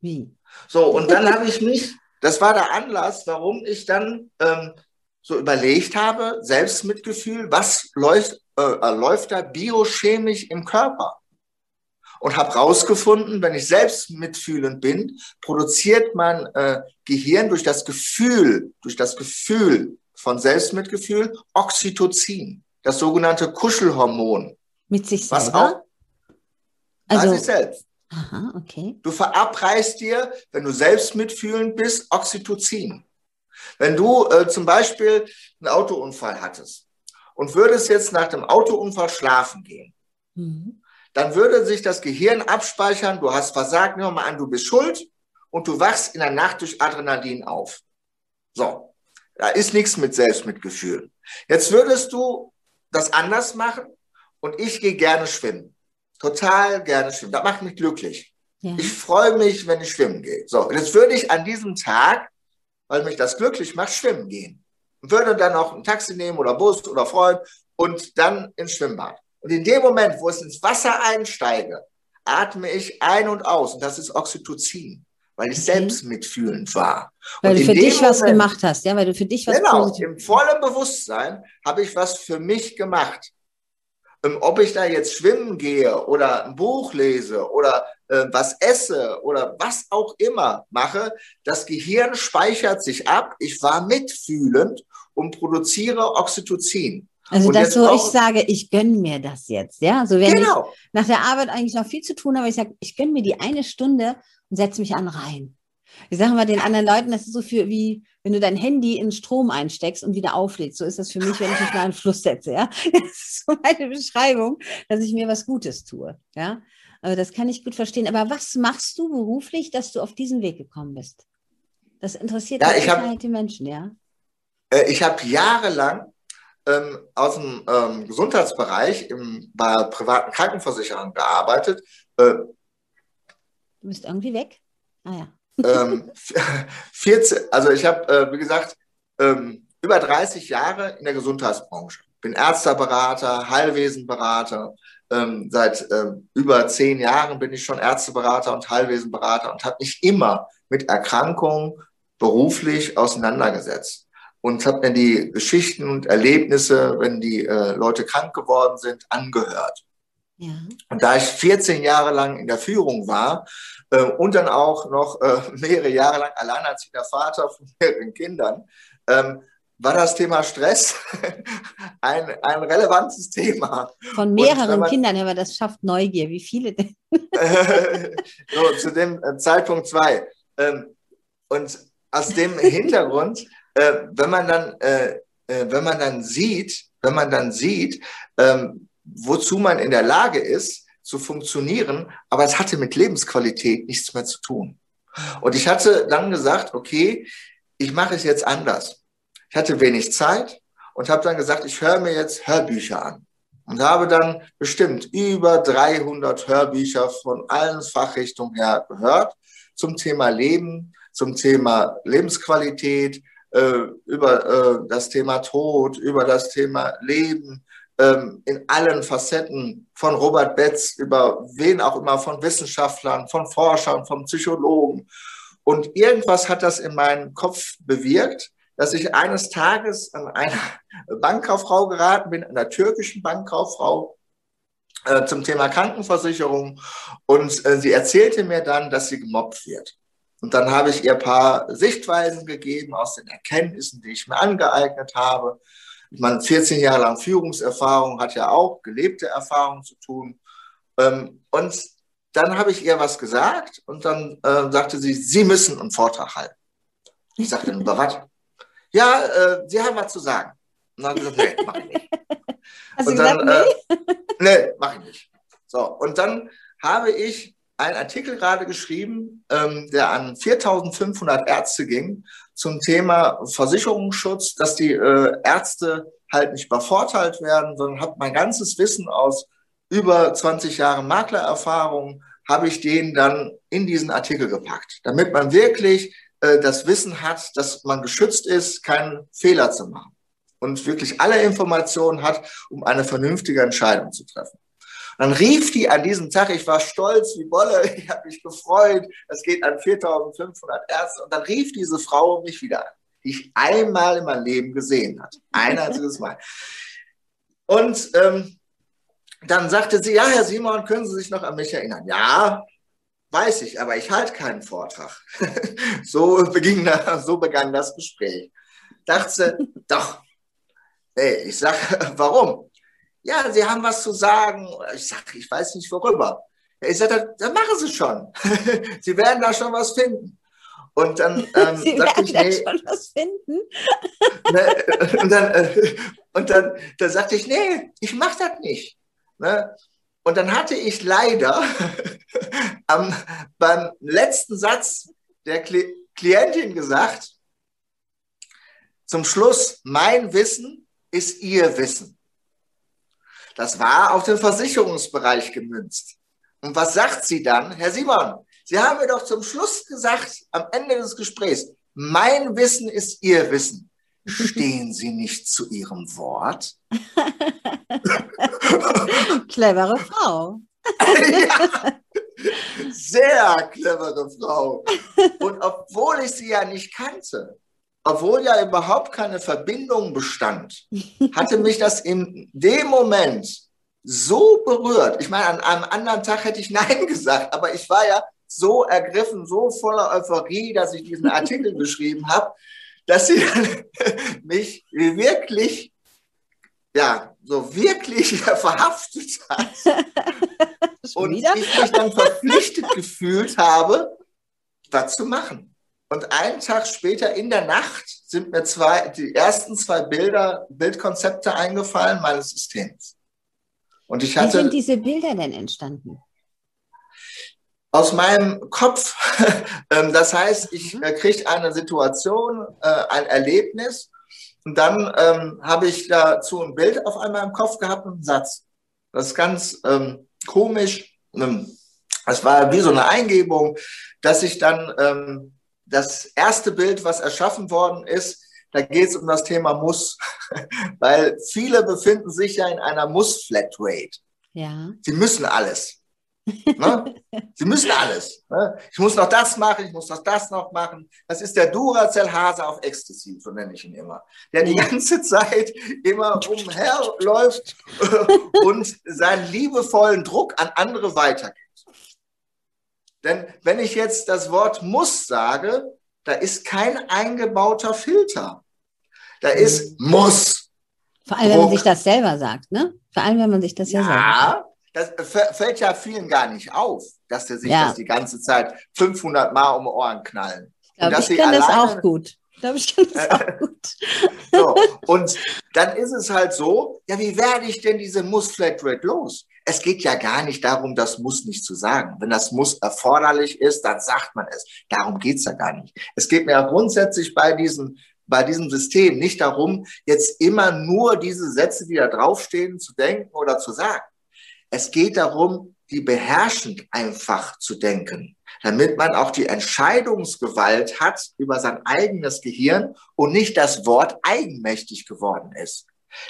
wie? So, und dann habe ich mich das war der Anlass, warum ich dann ähm, so überlegt habe, Selbstmitgefühl, was läuft, äh, äh, läuft da biochemisch im Körper? Und habe rausgefunden, wenn ich selbst mitfühlend bin, produziert mein äh, Gehirn durch das Gefühl, durch das Gefühl von Selbstmitgefühl Oxytocin, das sogenannte Kuschelhormon. Mit sich selber? Was auch, also, sich selbst. Aha, okay. Du verabreichst dir, wenn du selbst mitfühlend bist, Oxytocin. Wenn du äh, zum Beispiel einen Autounfall hattest und würdest jetzt nach dem Autounfall schlafen gehen, mhm. dann würde sich das Gehirn abspeichern, du hast versagt, nehmen wir mal an, du bist schuld und du wachst in der Nacht durch Adrenalin auf. So, da ist nichts mit Selbstmitgefühl. Jetzt würdest du das anders machen und ich gehe gerne schwimmen total gerne schwimmen. Das macht mich glücklich. Ja. Ich freue mich, wenn ich schwimmen gehe. So, jetzt würde ich an diesem Tag, weil mich das glücklich macht, schwimmen gehen. Und würde dann auch ein Taxi nehmen oder Bus oder Freund und dann ins Schwimmbad. Und in dem Moment, wo es ins Wasser einsteige, atme ich ein und aus. Und das ist Oxytocin, weil ich okay. selbst mitfühlend war. Weil und du für dich Moment, was gemacht hast, ja, weil du für dich was Genau, im vollen Bewusstsein habe ich was für mich gemacht. Ähm, ob ich da jetzt schwimmen gehe oder ein Buch lese oder äh, was esse oder was auch immer mache, das Gehirn speichert sich ab, ich war mitfühlend und produziere Oxytocin. Also und das so, ich sage, ich gönne mir das jetzt, ja. So wenn genau. ich nach der Arbeit eigentlich noch viel zu tun habe, ich sage, ich gönne mir die eine Stunde und setze mich an rein. Ich sage mal den anderen Leuten, das ist so für wie, wenn du dein Handy in Strom einsteckst und wieder auflädst. So ist das für mich, wenn ich mich mal einen Fluss setze. Ja? Das ist so meine Beschreibung, dass ich mir was Gutes tue. Ja? Aber das kann ich gut verstehen. Aber was machst du beruflich, dass du auf diesen Weg gekommen bist? Das interessiert ja, ich hab, die Menschen, ja? Äh, ich habe jahrelang ähm, aus dem ähm, Gesundheitsbereich im, bei privaten Krankenversicherern gearbeitet. Äh, du bist irgendwie weg? Ah ja ähm, 14, also ich habe, äh, wie gesagt, ähm, über 30 Jahre in der Gesundheitsbranche. Bin Ärzteberater, Heilwesenberater. Ähm, seit ähm, über zehn Jahren bin ich schon Ärzteberater und Heilwesenberater und habe mich immer mit Erkrankungen beruflich auseinandergesetzt und habe mir die Geschichten und Erlebnisse, wenn die äh, Leute krank geworden sind, angehört. Ja. Und da ich 14 Jahre lang in der Führung war und dann auch noch äh, mehrere Jahre lang alleinerziehender Vater von mehreren Kindern, ähm, war das Thema Stress ein, ein relevantes Thema. Von mehreren man, Kindern, aber das schafft Neugier. Wie viele denn? so, zu dem äh, Zeitpunkt zwei. Ähm, und aus dem Hintergrund, äh, wenn man dann, wenn man dann sieht, wenn man dann sieht, ähm, wozu man in der Lage ist, zu funktionieren, aber es hatte mit Lebensqualität nichts mehr zu tun. Und ich hatte dann gesagt, okay, ich mache es jetzt anders. Ich hatte wenig Zeit und habe dann gesagt, ich höre mir jetzt Hörbücher an und habe dann bestimmt über 300 Hörbücher von allen Fachrichtungen her gehört zum Thema Leben, zum Thema Lebensqualität, äh, über äh, das Thema Tod, über das Thema Leben, ähm, in allen Facetten von Robert Betz über wen auch immer, von Wissenschaftlern, von Forschern, von Psychologen. Und irgendwas hat das in meinem Kopf bewirkt, dass ich eines Tages an eine Bankkauffrau geraten bin, einer türkischen Bankkauffrau, äh, zum Thema Krankenversicherung. Und äh, sie erzählte mir dann, dass sie gemobbt wird. Und dann habe ich ihr ein paar Sichtweisen gegeben aus den Erkenntnissen, die ich mir angeeignet habe. Ich meine, 14 Jahre lang Führungserfahrung hat ja auch gelebte Erfahrung zu tun. Ähm, und dann habe ich ihr was gesagt und dann äh, sagte sie, Sie müssen einen Vortrag halten. Ich sagte, über was? Ja, äh, Sie haben was zu sagen. Und dann gesagt, nee, mach ich nicht. Hast und dann, gesagt, nee? Äh, nee, mach ich nicht. So, und dann habe ich einen Artikel gerade geschrieben, ähm, der an 4500 Ärzte ging zum Thema Versicherungsschutz, dass die äh, Ärzte halt nicht übervorteilt werden, sondern habe mein ganzes Wissen aus über 20 Jahren Maklererfahrung, habe ich den dann in diesen Artikel gepackt, damit man wirklich äh, das Wissen hat, dass man geschützt ist, keinen Fehler zu machen und wirklich alle Informationen hat, um eine vernünftige Entscheidung zu treffen. Dann rief die an diesem Tag, ich war stolz wie Bolle, ich habe mich gefreut, es geht an 4500 Ärzte. Und dann rief diese Frau mich wieder an, die ich einmal in meinem Leben gesehen hatte. Ein einziges Mal. Und ähm, dann sagte sie, ja, Herr Simon, können Sie sich noch an mich erinnern? Ja, weiß ich, aber ich halte keinen Vortrag. so, beging, so begann das Gespräch. Dachte doch. Ey, ich sage, warum? Ja, Sie haben was zu sagen. Ich sage, ich weiß nicht worüber. Ich sage, dann machen Sie schon. Sie werden da schon was finden. Und dann ähm, Sie werden ich, da nee, schon was finden. Ne, und dann, äh, und dann, dann sagte ich, nee, ich mache das nicht. Ne? Und dann hatte ich leider am, beim letzten Satz der Klientin gesagt, zum Schluss, mein Wissen ist ihr Wissen. Das war auf den Versicherungsbereich gemünzt. Und was sagt sie dann? Herr Simon, Sie haben mir doch zum Schluss gesagt, am Ende des Gesprächs, mein Wissen ist Ihr Wissen. Stehen Sie nicht zu Ihrem Wort? Clevere Frau. ja, sehr clevere Frau. Und obwohl ich sie ja nicht kannte, obwohl ja überhaupt keine Verbindung bestand, hatte mich das in dem Moment so berührt. Ich meine, an einem anderen Tag hätte ich Nein gesagt, aber ich war ja so ergriffen, so voller Euphorie, dass ich diesen Artikel geschrieben habe, dass sie mich wirklich, ja, so wirklich verhaftet hat. und ich mich dann verpflichtet gefühlt habe, was zu machen. Und einen Tag später in der Nacht sind mir zwei, die ersten zwei Bilder, Bildkonzepte eingefallen meines Systems. Und ich hatte, Wie sind diese Bilder denn entstanden? aus meinem Kopf. Ähm, das heißt, ich mhm. äh, kriege eine Situation, äh, ein Erlebnis und dann ähm, habe ich dazu ein Bild auf einmal im Kopf gehabt und einen Satz. Das ist ganz ähm, komisch. Ähm, es war wie so eine Eingebung, dass ich dann ähm, das erste Bild, was erschaffen worden ist, da geht es um das Thema Muss, weil viele befinden sich ja in einer Muss-Flatrate. Ja. Sie müssen alles. Ne? Sie müssen alles. Ne? Ich muss noch das machen, ich muss noch das noch machen. Das ist der Duracell-Hase auf Ecstasy, so nenne ich ihn immer. Der die ganze Zeit immer umherläuft und seinen liebevollen Druck an andere weitergibt. Denn wenn ich jetzt das Wort muss sage, da ist kein eingebauter Filter. Da ist muss. Vor allem, Druck. wenn man sich das selber sagt, ne? Vor allem, wenn man sich das ja, ja sagt das fällt ja vielen gar nicht auf, dass der sich ja. das die ganze Zeit 500 Mal um Ohren knallen. Ich glaube, ich kann das auch gut. Ich glaube, ich kann das auch gut. so, und dann ist es halt so, ja, wie werde ich denn diese Muss-Flatrate los? Es geht ja gar nicht darum, das Muss nicht zu sagen. Wenn das Muss erforderlich ist, dann sagt man es. Darum geht's ja gar nicht. Es geht mir ja grundsätzlich bei diesem bei diesem System nicht darum, jetzt immer nur diese Sätze, die da draufstehen, zu denken oder zu sagen. Es geht darum, die beherrschend einfach zu denken, damit man auch die Entscheidungsgewalt hat über sein eigenes Gehirn und nicht das Wort eigenmächtig geworden ist.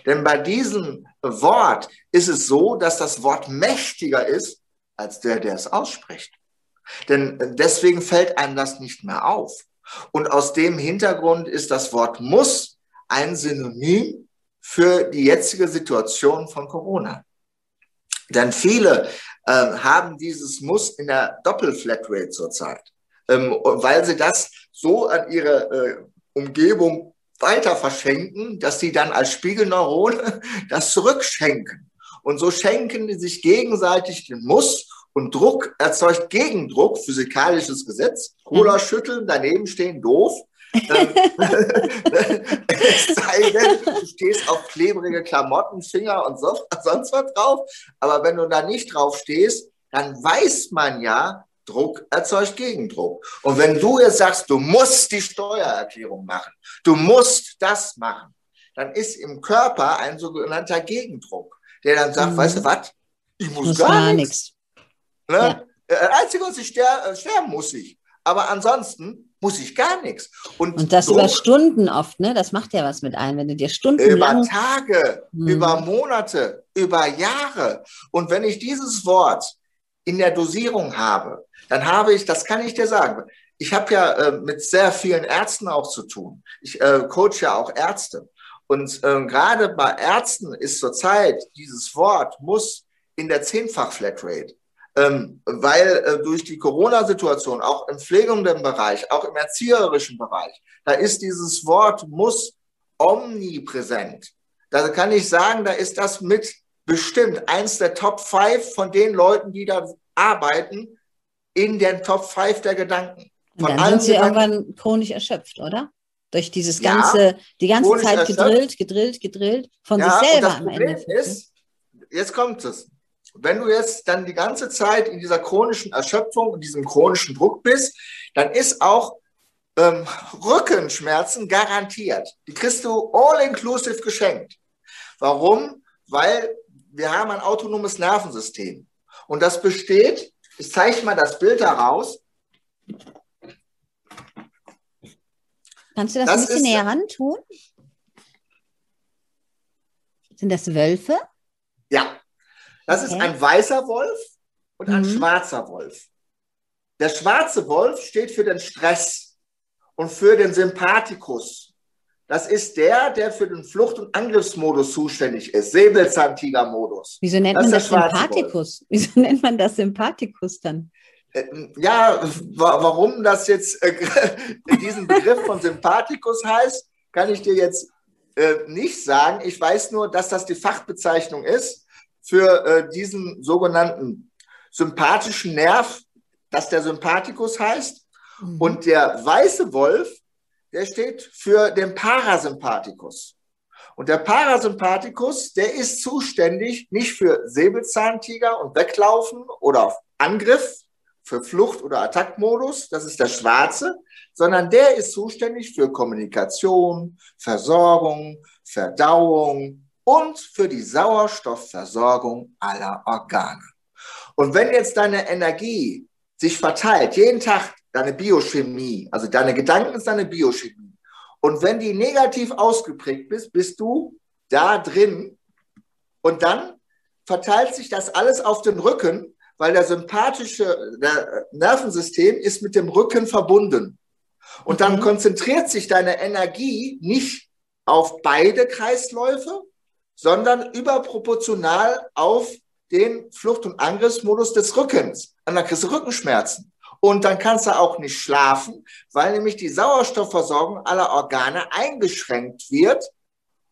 Denn bei diesem Wort ist es so, dass das Wort mächtiger ist als der, der es ausspricht. Denn deswegen fällt einem das nicht mehr auf. Und aus dem Hintergrund ist das Wort muss ein Synonym für die jetzige Situation von Corona. Denn viele äh, haben dieses Muss in der Doppelflatrate zurzeit, ähm, weil sie das so an ihre äh, Umgebung weiter verschenken, dass sie dann als Spiegelneurone das zurückschenken. Und so schenken die sich gegenseitig den Muss und Druck erzeugt Gegendruck, physikalisches Gesetz. Cola mhm. schütteln, daneben stehen, doof. Es sei denn, du stehst auf klebrige Klamotten, Finger und so, sonst was drauf. Aber wenn du da nicht drauf stehst, dann weiß man ja, Druck erzeugt Gegendruck. Und wenn du jetzt sagst, du musst die Steuererklärung machen, du musst das machen, dann ist im Körper ein sogenannter Gegendruck, der dann sagt, mhm. weißt du was, ich muss, muss gar, nichts. Ne? Ja. Äh, Einzige, was ich ster äh, sterben muss ich. Aber ansonsten muss ich gar nichts. Und, und das so, über Stunden oft, ne? Das macht ja was mit einem, wenn du dir Stunden über Tage, hm. über Monate, über Jahre. Und wenn ich dieses Wort in der Dosierung habe, dann habe ich, das kann ich dir sagen, ich habe ja äh, mit sehr vielen Ärzten auch zu tun. Ich äh, coach ja auch Ärzte. Und äh, gerade bei Ärzten ist zurzeit dieses Wort muss in der Zehnfach-Flatrate ähm, weil äh, durch die Corona-Situation, auch im pflegenden Bereich, auch im erzieherischen Bereich, da ist dieses Wort muss omnipräsent. Da kann ich sagen, da ist das mit bestimmt eins der Top 5 von den Leuten, die da arbeiten, in den Top 5 der Gedanken. Von Und dann sind sie Gedanken. irgendwann chronisch erschöpft, oder? Durch dieses ganze, ja, die ganze Zeit erschöpft. gedrillt, gedrillt, gedrillt, von ja, sich selber am Ende. Ist, jetzt kommt es wenn du jetzt dann die ganze Zeit in dieser chronischen Erschöpfung und diesem chronischen Druck bist, dann ist auch ähm, Rückenschmerzen garantiert. Die kriegst du all-inclusive geschenkt. Warum? Weil wir haben ein autonomes Nervensystem. Und das besteht, ich zeige mal das Bild daraus. Kannst du das, das ein bisschen näher ran tun? Sind das Wölfe? Ja, das okay. ist ein weißer Wolf und ein mhm. schwarzer Wolf. Der schwarze Wolf steht für den Stress und für den Sympathikus. Das ist der, der für den Flucht- und Angriffsmodus zuständig ist, Säbelzahntiger-Modus. Wieso nennt das man das Sympathikus? Wieso nennt man das Sympathikus dann? Äh, ja, warum das jetzt äh, diesen Begriff von Sympathikus heißt, kann ich dir jetzt äh, nicht sagen. Ich weiß nur, dass das die Fachbezeichnung ist für äh, diesen sogenannten sympathischen Nerv, das der Sympathikus heißt. Mhm. Und der weiße Wolf, der steht für den Parasympathikus. Und der Parasympathikus, der ist zuständig nicht für Säbelzahntiger und Weglaufen oder Angriff, für Flucht- oder Attackmodus, das ist der schwarze, sondern der ist zuständig für Kommunikation, Versorgung, Verdauung, und für die Sauerstoffversorgung aller Organe. Und wenn jetzt deine Energie sich verteilt, jeden Tag deine Biochemie, also deine Gedanken ist deine Biochemie. Und wenn die negativ ausgeprägt bist, bist du da drin und dann verteilt sich das alles auf den Rücken, weil der sympathische der Nervensystem ist mit dem Rücken verbunden. Und dann konzentriert sich deine Energie nicht auf beide Kreisläufe, sondern überproportional auf den Flucht- und Angriffsmodus des Rückens. Und dann kriegst du Rückenschmerzen. Und dann kannst du auch nicht schlafen, weil nämlich die Sauerstoffversorgung aller Organe eingeschränkt wird.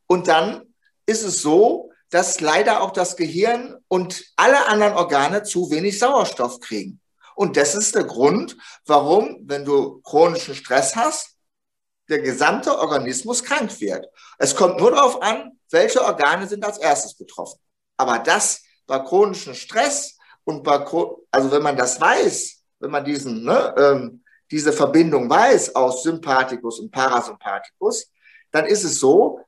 Und dann ist es so, dass leider auch das Gehirn und alle anderen Organe zu wenig Sauerstoff kriegen. Und das ist der Grund, warum, wenn du chronischen Stress hast, der gesamte Organismus krank wird. Es kommt nur darauf an, welche Organe sind als erstes betroffen. Aber das bei chronischen Stress und bei, also wenn man das weiß, wenn man diesen, ne, ähm, diese Verbindung weiß aus Sympathikus und Parasympathikus, dann ist es so,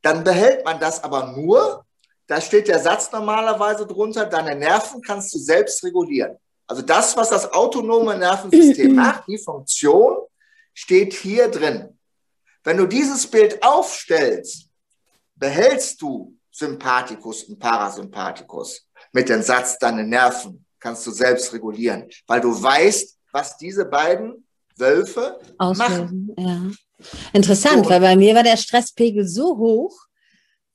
dann behält man das aber nur, da steht der Satz normalerweise drunter, deine Nerven kannst du selbst regulieren. Also das, was das autonome Nervensystem macht, die Funktion, steht hier drin. Wenn du dieses Bild aufstellst, behältst du Sympathikus und Parasympathikus mit dem Satz, deine Nerven kannst du selbst regulieren, weil du weißt, was diese beiden Wölfe Auslösen, machen. Ja. Interessant, so, weil bei mir war der Stresspegel so hoch,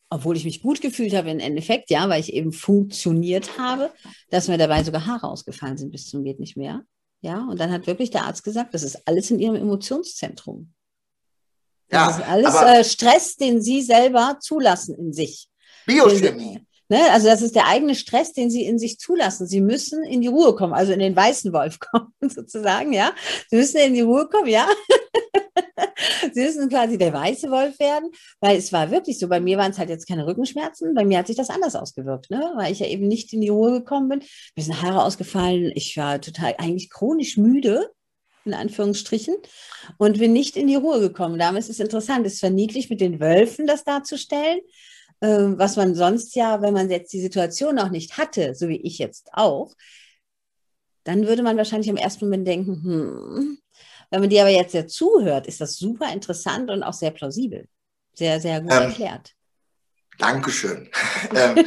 obwohl ich mich gut gefühlt habe im Endeffekt, ja, weil ich eben funktioniert habe, dass mir dabei sogar Haare ausgefallen sind bis zum geht nicht mehr. Ja, und dann hat wirklich der Arzt gesagt, das ist alles in ihrem Emotionszentrum. Das ja, ist alles äh, Stress, den sie selber zulassen in sich. Biochemie. Ne? Also das ist der eigene Stress, den sie in sich zulassen. Sie müssen in die Ruhe kommen, also in den weißen Wolf kommen, sozusagen, ja. Sie müssen in die Ruhe kommen, ja. sie müssen quasi der weiße Wolf werden, weil es war wirklich so. Bei mir waren es halt jetzt keine Rückenschmerzen. Bei mir hat sich das anders ausgewirkt, ne? weil ich ja eben nicht in die Ruhe gekommen bin. Mir sind Haare ausgefallen. Ich war total eigentlich chronisch müde in Anführungsstrichen, und bin nicht in die Ruhe gekommen. Damals ist es interessant, es ist verniedlich mit den Wölfen das darzustellen, was man sonst ja, wenn man jetzt die Situation noch nicht hatte, so wie ich jetzt auch, dann würde man wahrscheinlich im ersten Moment denken, hm, wenn man dir aber jetzt ja zuhört, ist das super interessant und auch sehr plausibel. Sehr, sehr gut ähm, erklärt. Dankeschön. ähm,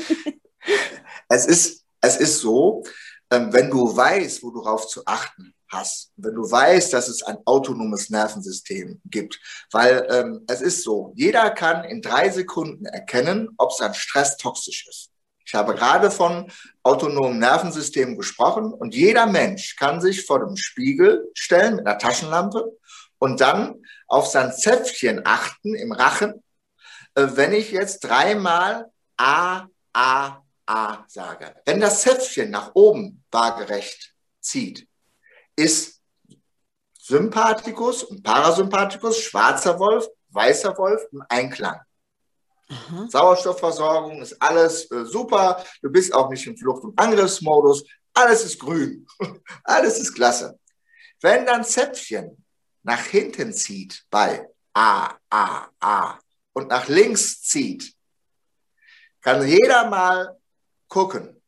es, ist, es ist so, ähm, wenn du weißt, wo du darauf zu achten hast, wenn du weißt, dass es ein autonomes Nervensystem gibt, weil ähm, es ist so, jeder kann in drei Sekunden erkennen, ob sein Stress toxisch ist. Ich habe gerade von autonomen Nervensystemen gesprochen und jeder Mensch kann sich vor dem Spiegel stellen mit einer Taschenlampe und dann auf sein Zäpfchen achten im Rachen, äh, wenn ich jetzt dreimal A, A, A sage. Wenn das Zäpfchen nach oben waagerecht zieht, ist Sympathikus und Parasympathikus, schwarzer Wolf, weißer Wolf im Einklang. Aha. Sauerstoffversorgung ist alles äh, super. Du bist auch nicht im Flucht- und Angriffsmodus. Alles ist grün. alles ist klasse. Wenn dann Zäpfchen nach hinten zieht bei A, A, A und nach links zieht, kann jeder mal gucken.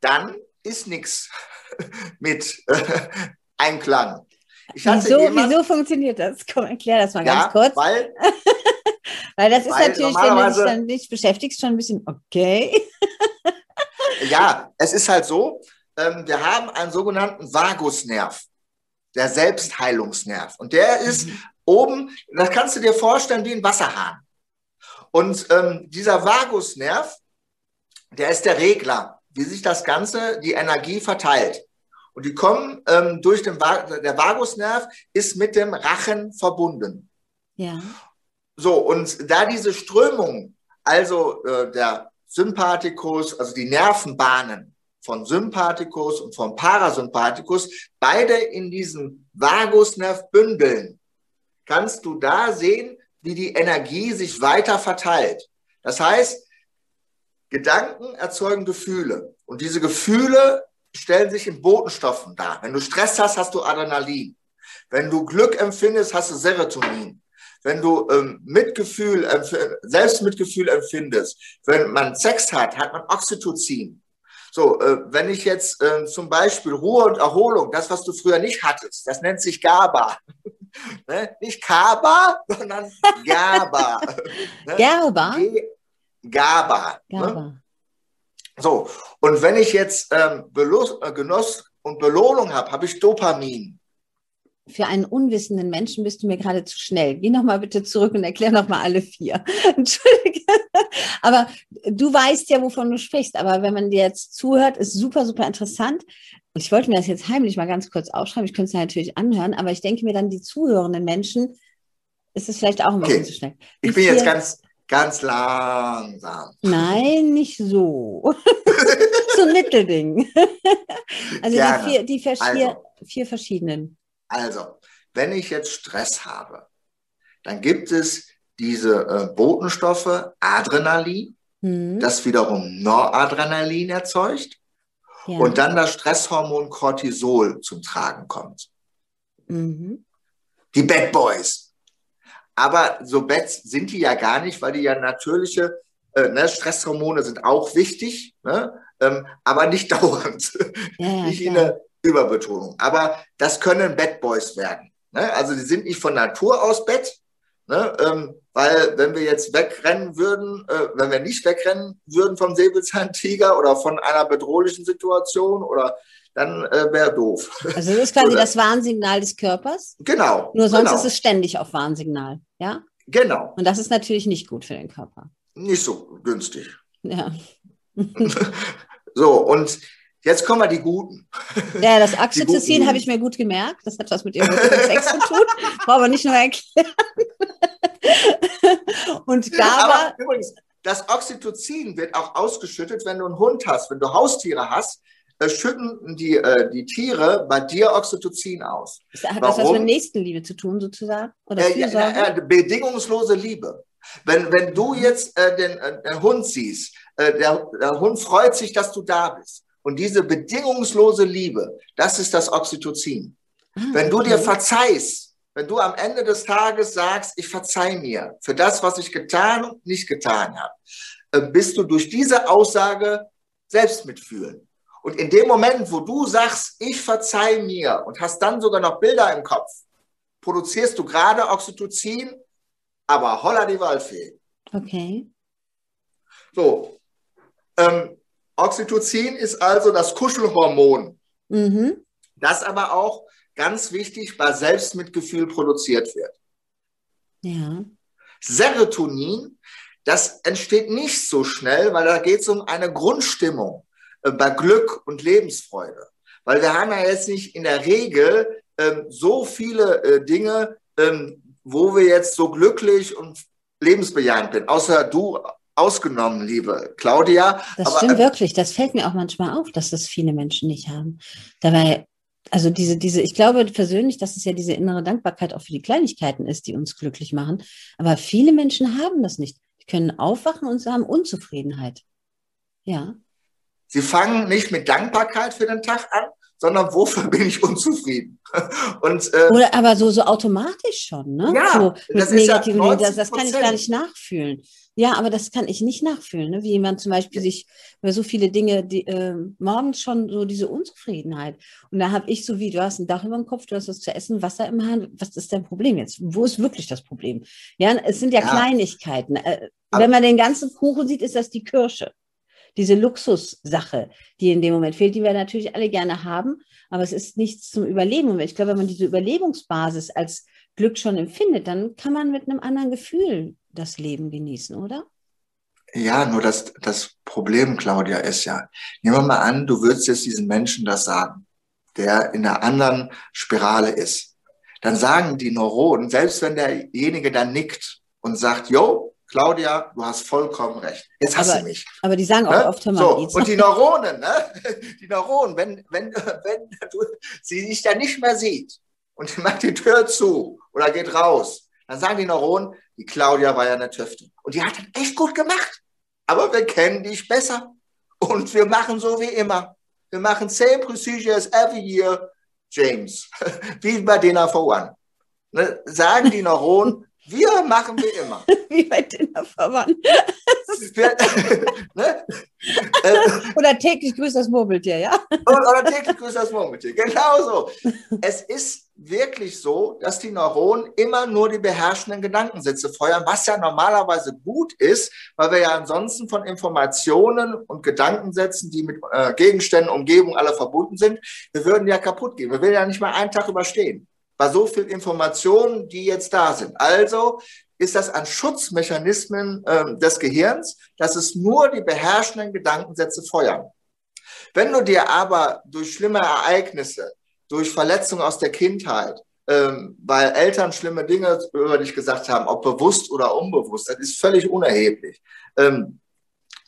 Dann ist nichts mit äh, Einklang. wieso, jemand, wieso funktioniert das? Komm, erklär das mal ja, ganz kurz. Weil, weil das ist weil natürlich, wenn du dich dann nicht beschäftigst, schon ein bisschen okay. ja, es ist halt so, ähm, wir haben einen sogenannten Vagusnerv, der Selbstheilungsnerv. Und der ist mhm. oben, das kannst du dir vorstellen wie ein Wasserhahn. Und ähm, dieser Vagusnerv, der ist der Regler wie sich das Ganze, die Energie verteilt. Und die kommen ähm, durch den der Vagusnerv ist mit dem Rachen verbunden. Ja. So, und da diese Strömung, also äh, der Sympathikus, also die Nervenbahnen von Sympathikus und vom Parasympathikus, beide in diesem Vagusnerv bündeln, kannst du da sehen, wie die Energie sich weiter verteilt. Das heißt, Gedanken erzeugen Gefühle. Und diese Gefühle stellen sich in Botenstoffen dar. Wenn du Stress hast, hast du Adrenalin. Wenn du Glück empfindest, hast du Serotonin. Wenn du ähm, Mitgefühl, Selbstmitgefühl empfindest, wenn man Sex hat, hat man Oxytocin. So, äh, wenn ich jetzt äh, zum Beispiel Ruhe und Erholung, das, was du früher nicht hattest, das nennt sich GABA. ne? Nicht KABA, sondern GABA. ne? GABA? GABA. GABA. Ne? So, und wenn ich jetzt ähm, äh, Genuss und Belohnung habe, habe ich Dopamin. Für einen unwissenden Menschen bist du mir gerade zu schnell. Geh nochmal bitte zurück und erklär nochmal alle vier. Entschuldige. Aber du weißt ja, wovon du sprichst. Aber wenn man dir jetzt zuhört, ist super, super interessant. Und ich wollte mir das jetzt heimlich mal ganz kurz aufschreiben. Ich könnte es natürlich anhören, aber ich denke mir dann, die zuhörenden Menschen, ist es vielleicht auch ein bisschen okay. zu schnell. Die ich bin vier, jetzt ganz, ganz langsam. Nein, nicht so. so ein Mittelding. also Gerne. die, vier, die vier, also, vier verschiedenen. Also, wenn ich jetzt Stress habe, dann gibt es diese äh, Botenstoffe Adrenalin, mhm. das wiederum Noradrenalin erzeugt ja. und dann das Stresshormon Cortisol zum Tragen kommt. Mhm. Die Bad Boys. Aber so Bats sind die ja gar nicht, weil die ja natürliche äh, ne, Stresshormone sind auch wichtig, ne, ähm, aber nicht dauernd. Ja, nicht in der Überbetonung. Aber das können Bad Boys werden. Ne? Also die sind nicht von Natur aus Bett, ne? ähm, weil wenn wir jetzt wegrennen würden, äh, wenn wir nicht wegrennen würden vom Säbelzahntiger oder von einer bedrohlichen Situation oder dann äh, wäre doof. Also das ist quasi das Warnsignal des Körpers. Genau. Nur sonst genau. ist es ständig auf Warnsignal, ja? Genau. Und das ist natürlich nicht gut für den Körper. Nicht so günstig. Ja. so, und Jetzt kommen wir die Guten. Ja, das Oxytocin habe ich mir gut gemerkt. Das hat was mit ihrem Sex zu tun. Brauche aber nicht nur erklären. Und da aber übrigens, das Oxytocin wird auch ausgeschüttet, wenn du einen Hund hast. Wenn du Haustiere hast, schütten die, äh, die Tiere bei dir Oxytocin aus. Hat das was mit Nächstenliebe zu tun, sozusagen? Oder äh, ja, äh, bedingungslose Liebe. Wenn, wenn du jetzt äh, den, äh, den Hund siehst, der, der Hund freut sich, dass du da bist. Und diese bedingungslose Liebe, das ist das Oxytocin. Ah, wenn du dir verzeihst, wenn du am Ende des Tages sagst, ich verzeih mir für das, was ich getan und nicht getan habe, äh, bist du durch diese Aussage selbst mitfühlen. Und in dem Moment, wo du sagst, ich verzeih mir und hast dann sogar noch Bilder im Kopf, produzierst du gerade Oxytocin, aber holla die Waldfee. Okay. So, ähm, Oxytocin ist also das Kuschelhormon, mhm. das aber auch ganz wichtig bei Selbstmitgefühl produziert wird. Ja. Serotonin, das entsteht nicht so schnell, weil da geht es um eine Grundstimmung bei Glück und Lebensfreude. Weil wir haben ja jetzt nicht in der Regel ähm, so viele äh, Dinge, ähm, wo wir jetzt so glücklich und lebensbejahend sind. Außer du ausgenommen, liebe Claudia. Das Aber, stimmt äh, wirklich. Das fällt mir auch manchmal auf, dass das viele Menschen nicht haben. Dabei, also diese, diese, ich glaube persönlich, dass es ja diese innere Dankbarkeit auch für die Kleinigkeiten ist, die uns glücklich machen. Aber viele Menschen haben das nicht. Die können aufwachen und sie haben Unzufriedenheit. Ja. Sie fangen nicht mit Dankbarkeit für den Tag an, sondern wofür bin ich unzufrieden? Und, äh, Oder aber so, so automatisch schon, ne? Ja, so das, ist ja das, das kann ich gar nicht nachfühlen. Ja, aber das kann ich nicht nachfühlen, ne? wie jemand zum Beispiel sich über so viele Dinge, die, äh, morgens schon so diese Unzufriedenheit. Und da habe ich so wie, du hast ein Dach über dem Kopf, du hast was zu essen, Wasser im Hahn, was ist dein Problem jetzt? Wo ist wirklich das Problem? Ja, es sind ja, ja. Kleinigkeiten. Äh, wenn man den ganzen Kuchen sieht, ist das die Kirsche. Diese Luxussache, die in dem Moment fehlt, die wir natürlich alle gerne haben, aber es ist nichts zum Überleben. Und ich glaube, wenn man diese Überlebensbasis als Glück schon empfindet, dann kann man mit einem anderen Gefühl das Leben genießen, oder? Ja, nur das, das Problem, Claudia, ist ja, nehmen wir mal an, du würdest jetzt diesen Menschen das sagen, der in einer anderen Spirale ist. Dann sagen die Neuronen, selbst wenn derjenige dann nickt und sagt, jo, Claudia, du hast vollkommen recht. Jetzt hast aber, du mich. Aber die sagen auch ne? oft, hör mal, so, Und die Neuronen, ne? die Neuronen, wenn, wenn, wenn du, sie sich da nicht mehr sieht und macht die Tür zu oder geht raus, dann sagen die Neuronen, die Claudia war ja eine Tüfte. Und die hat das echt gut gemacht. Aber wir kennen dich besser. Und wir machen so wie immer. Wir machen same procedures every year, James. wie bei Dinner for One. Ne? Sagen die Neuronen, Wir machen wir immer. Wie bei Tinderverwandt. ne? oder täglich grüßt das Murmeltier, ja? oder täglich grüßt das Murmeltier, genau so. Es ist wirklich so, dass die Neuronen immer nur die beherrschenden Gedankensätze feuern, was ja normalerweise gut ist, weil wir ja ansonsten von Informationen und Gedankensätzen, die mit äh, Gegenständen, Umgebung alle verbunden sind, wir würden ja kaputt gehen. Wir würden ja nicht mal einen Tag überstehen bei so viel Informationen, die jetzt da sind. Also ist das ein Schutzmechanismen äh, des Gehirns, dass es nur die beherrschenden Gedankensätze feuern. Wenn du dir aber durch schlimme Ereignisse, durch Verletzungen aus der Kindheit, ähm, weil Eltern schlimme Dinge über dich gesagt haben, ob bewusst oder unbewusst, das ist völlig unerheblich, ähm,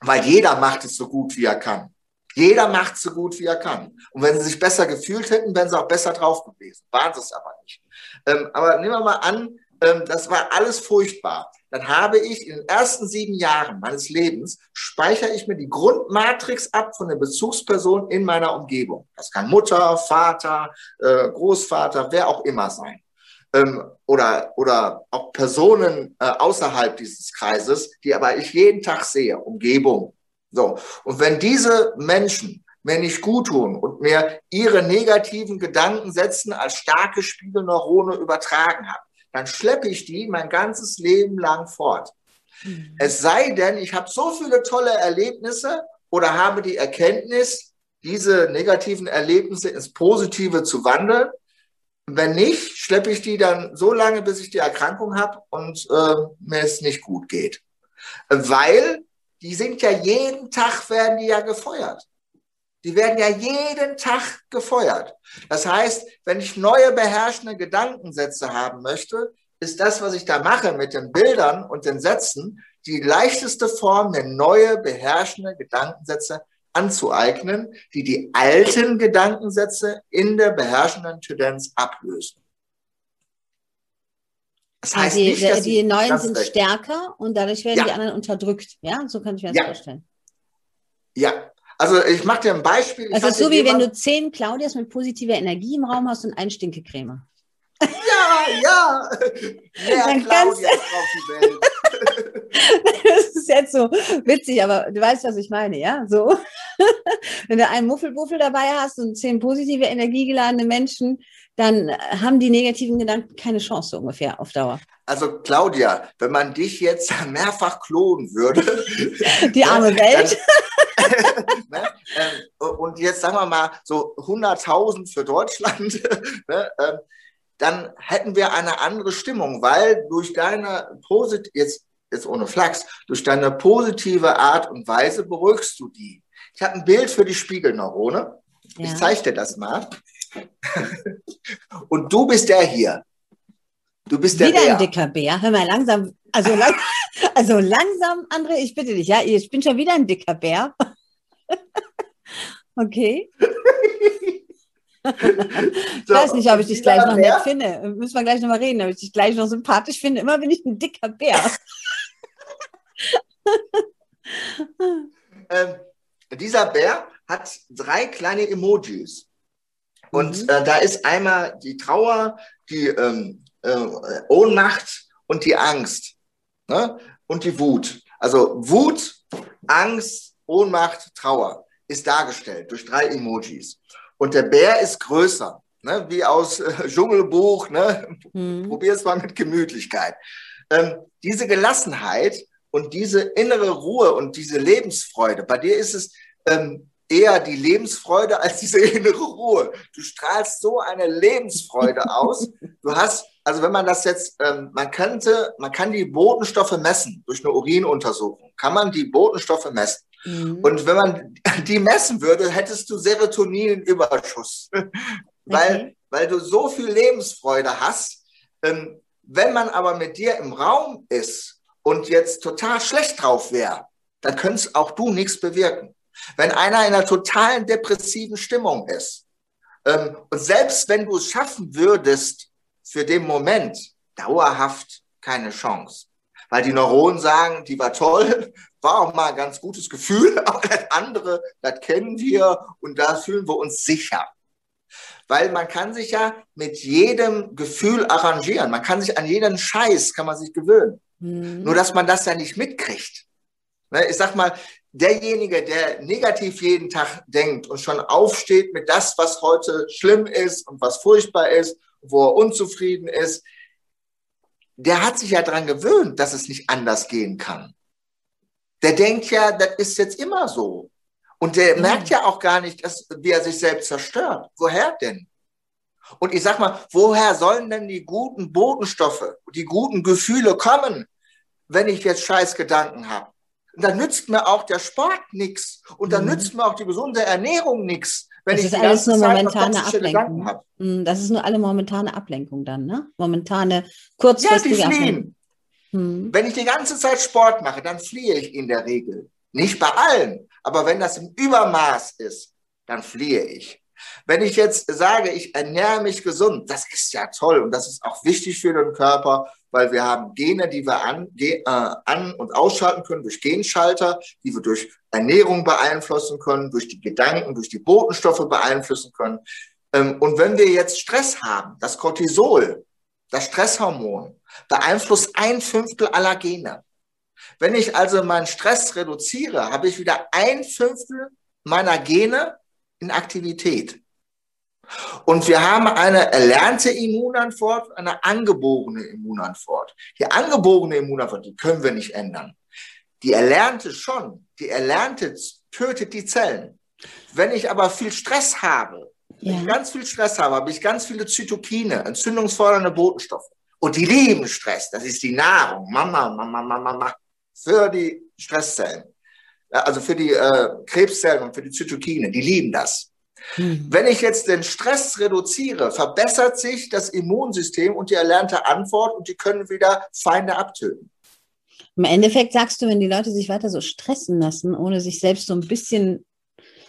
weil jeder macht es so gut, wie er kann. Jeder macht so gut, wie er kann. Und wenn sie sich besser gefühlt hätten, wären sie auch besser drauf gewesen. Waren sie es aber nicht. Ähm, aber nehmen wir mal an, ähm, das war alles furchtbar. Dann habe ich in den ersten sieben Jahren meines Lebens, speichere ich mir die Grundmatrix ab von der Bezugsperson in meiner Umgebung. Das kann Mutter, Vater, äh, Großvater, wer auch immer sein. Ähm, oder, oder auch Personen äh, außerhalb dieses Kreises, die aber ich jeden Tag sehe, Umgebung, so. Und wenn diese Menschen mir nicht gut tun und mir ihre negativen Gedanken setzen als starke Spiegelneurone übertragen haben, dann schleppe ich die mein ganzes Leben lang fort. Mhm. Es sei denn, ich habe so viele tolle Erlebnisse oder habe die Erkenntnis, diese negativen Erlebnisse ins Positive zu wandeln. Wenn nicht, schleppe ich die dann so lange, bis ich die Erkrankung habe und äh, mir es nicht gut geht. Weil die sind ja jeden Tag, werden die ja gefeuert. Die werden ja jeden Tag gefeuert. Das heißt, wenn ich neue beherrschende Gedankensätze haben möchte, ist das, was ich da mache mit den Bildern und den Sätzen, die leichteste Form, mir neue beherrschende Gedankensätze anzueignen, die die alten Gedankensätze in der beherrschenden Tendenz ablösen. Das heißt die, nicht, dass die neuen sind recht. stärker und dadurch werden ja. die anderen unterdrückt. Ja, so kann ich mir das ja. vorstellen. Ja, also ich mache dir ein Beispiel. Das ist so wie wenn du zehn Claudias mit positiver Energie im Raum hast und einen Stinkecreme. Ja, ja. Mehr Dann Claudias auf die Welt. das ist jetzt so witzig, aber du weißt, was ich meine, ja? So. Wenn du einen Muffelbuffel dabei hast und zehn positive, energiegeladene Menschen, dann haben die negativen Gedanken keine Chance so ungefähr auf Dauer. Also Claudia, wenn man dich jetzt mehrfach klonen würde. Die arme Welt. ne, äh, und jetzt sagen wir mal so 100.000 für Deutschland. ne, äh, dann hätten wir eine andere Stimmung, weil durch deine Posit jetzt jetzt ohne Flachs, durch deine positive Art und Weise beruhigst du die. Ich habe ein Bild für die Spiegelneurone. Ja. Ich zeige dir das mal. und du bist der hier. Du bist der Wieder Bär. ein dicker Bär. Hör mal langsam. Also, lang, also langsam, André, ich bitte dich. Ja, ich bin schon wieder ein dicker Bär. okay. ich weiß nicht, ob ich dich gleich noch Bär? nett finde. Müssen wir gleich noch mal reden, ob ich dich gleich noch sympathisch finde. Immer bin ich ein dicker Bär. ähm, dieser Bär hat drei kleine Emojis. Und mhm. äh, da ist einmal die Trauer, die ähm, äh, Ohnmacht und die Angst ne? und die Wut. Also Wut, Angst, Ohnmacht, Trauer ist dargestellt durch drei Emojis. Und der Bär ist größer, ne? wie aus äh, Dschungelbuch. Ne? Mhm. Probier es mal mit Gemütlichkeit. Ähm, diese Gelassenheit und diese innere Ruhe und diese Lebensfreude, bei dir ist es ähm, eher die Lebensfreude als diese innere Ruhe. Du strahlst so eine Lebensfreude aus. Du hast, also wenn man das jetzt, ähm, man könnte, man kann die Botenstoffe messen durch eine Urinuntersuchung. Kann man die Botenstoffe messen? Mhm. Und wenn man die messen würde, hättest du Serotoninüberschuss, weil, okay. weil du so viel Lebensfreude hast. Ähm, wenn man aber mit dir im Raum ist und jetzt total schlecht drauf wäre, dann könntest auch du nichts bewirken. Wenn einer in einer totalen depressiven Stimmung ist ähm, und selbst wenn du es schaffen würdest, für den Moment dauerhaft keine Chance. Weil die Neuronen sagen, die war toll, war auch mal ein ganz gutes Gefühl, aber das andere, das kennen wir und da fühlen wir uns sicher. Weil man kann sich ja mit jedem Gefühl arrangieren. Man kann sich an jeden Scheiß, kann man sich gewöhnen. Mhm. Nur, dass man das ja nicht mitkriegt. Ne, ich sag mal, derjenige, der negativ jeden Tag denkt und schon aufsteht mit das, was heute schlimm ist und was furchtbar ist, wo er unzufrieden ist, der hat sich ja daran gewöhnt, dass es nicht anders gehen kann. Der denkt ja, das ist jetzt immer so. Und der mhm. merkt ja auch gar nicht, dass, wie er sich selbst zerstört. Woher denn? Und ich sag mal, woher sollen denn die guten Bodenstoffe, die guten Gefühle kommen, wenn ich jetzt scheiß Gedanken habe? Und dann nützt mir auch der Sport nichts. Und dann mhm. nützt mir auch die gesunde Ernährung nichts. Wenn das ich ist alles nur momentane Ablenkung. Mhm, das ist nur alle momentane Ablenkung dann, ne? Momentane, kurzfristige ja, die fliehen. Hm. Wenn ich die ganze Zeit Sport mache, dann fliehe ich in der Regel. Nicht bei allen, aber wenn das im Übermaß ist, dann fliehe ich. Wenn ich jetzt sage, ich ernähre mich gesund, das ist ja toll und das ist auch wichtig für den Körper, weil wir haben Gene, die wir an, äh, an und ausschalten können durch Genschalter, die wir durch Ernährung beeinflussen können, durch die Gedanken, durch die Botenstoffe beeinflussen können. Ähm, und wenn wir jetzt Stress haben, das Cortisol, das Stresshormon, beeinflusst ein Fünftel aller Gene. Wenn ich also meinen Stress reduziere, habe ich wieder ein Fünftel meiner Gene in Aktivität. Und wir haben eine erlernte Immunantwort, eine angeborene Immunantwort. Die angeborene Immunantwort, die können wir nicht ändern. Die erlernte schon. Die erlernte tötet die Zellen. Wenn ich aber viel Stress habe, ja. wenn ich ganz viel Stress habe, habe ich ganz viele Zytokine, entzündungsfördernde Botenstoffe. Und die lieben Stress. Das ist die Nahrung. Mama, Mama, Mama, Mama. Für die Stresszellen. Also für die äh, Krebszellen und für die Zytokine. Die lieben das. Hm. Wenn ich jetzt den Stress reduziere, verbessert sich das Immunsystem und die erlernte Antwort und die können wieder Feinde abtöten. Im Endeffekt sagst du, wenn die Leute sich weiter so stressen lassen, ohne sich selbst so ein bisschen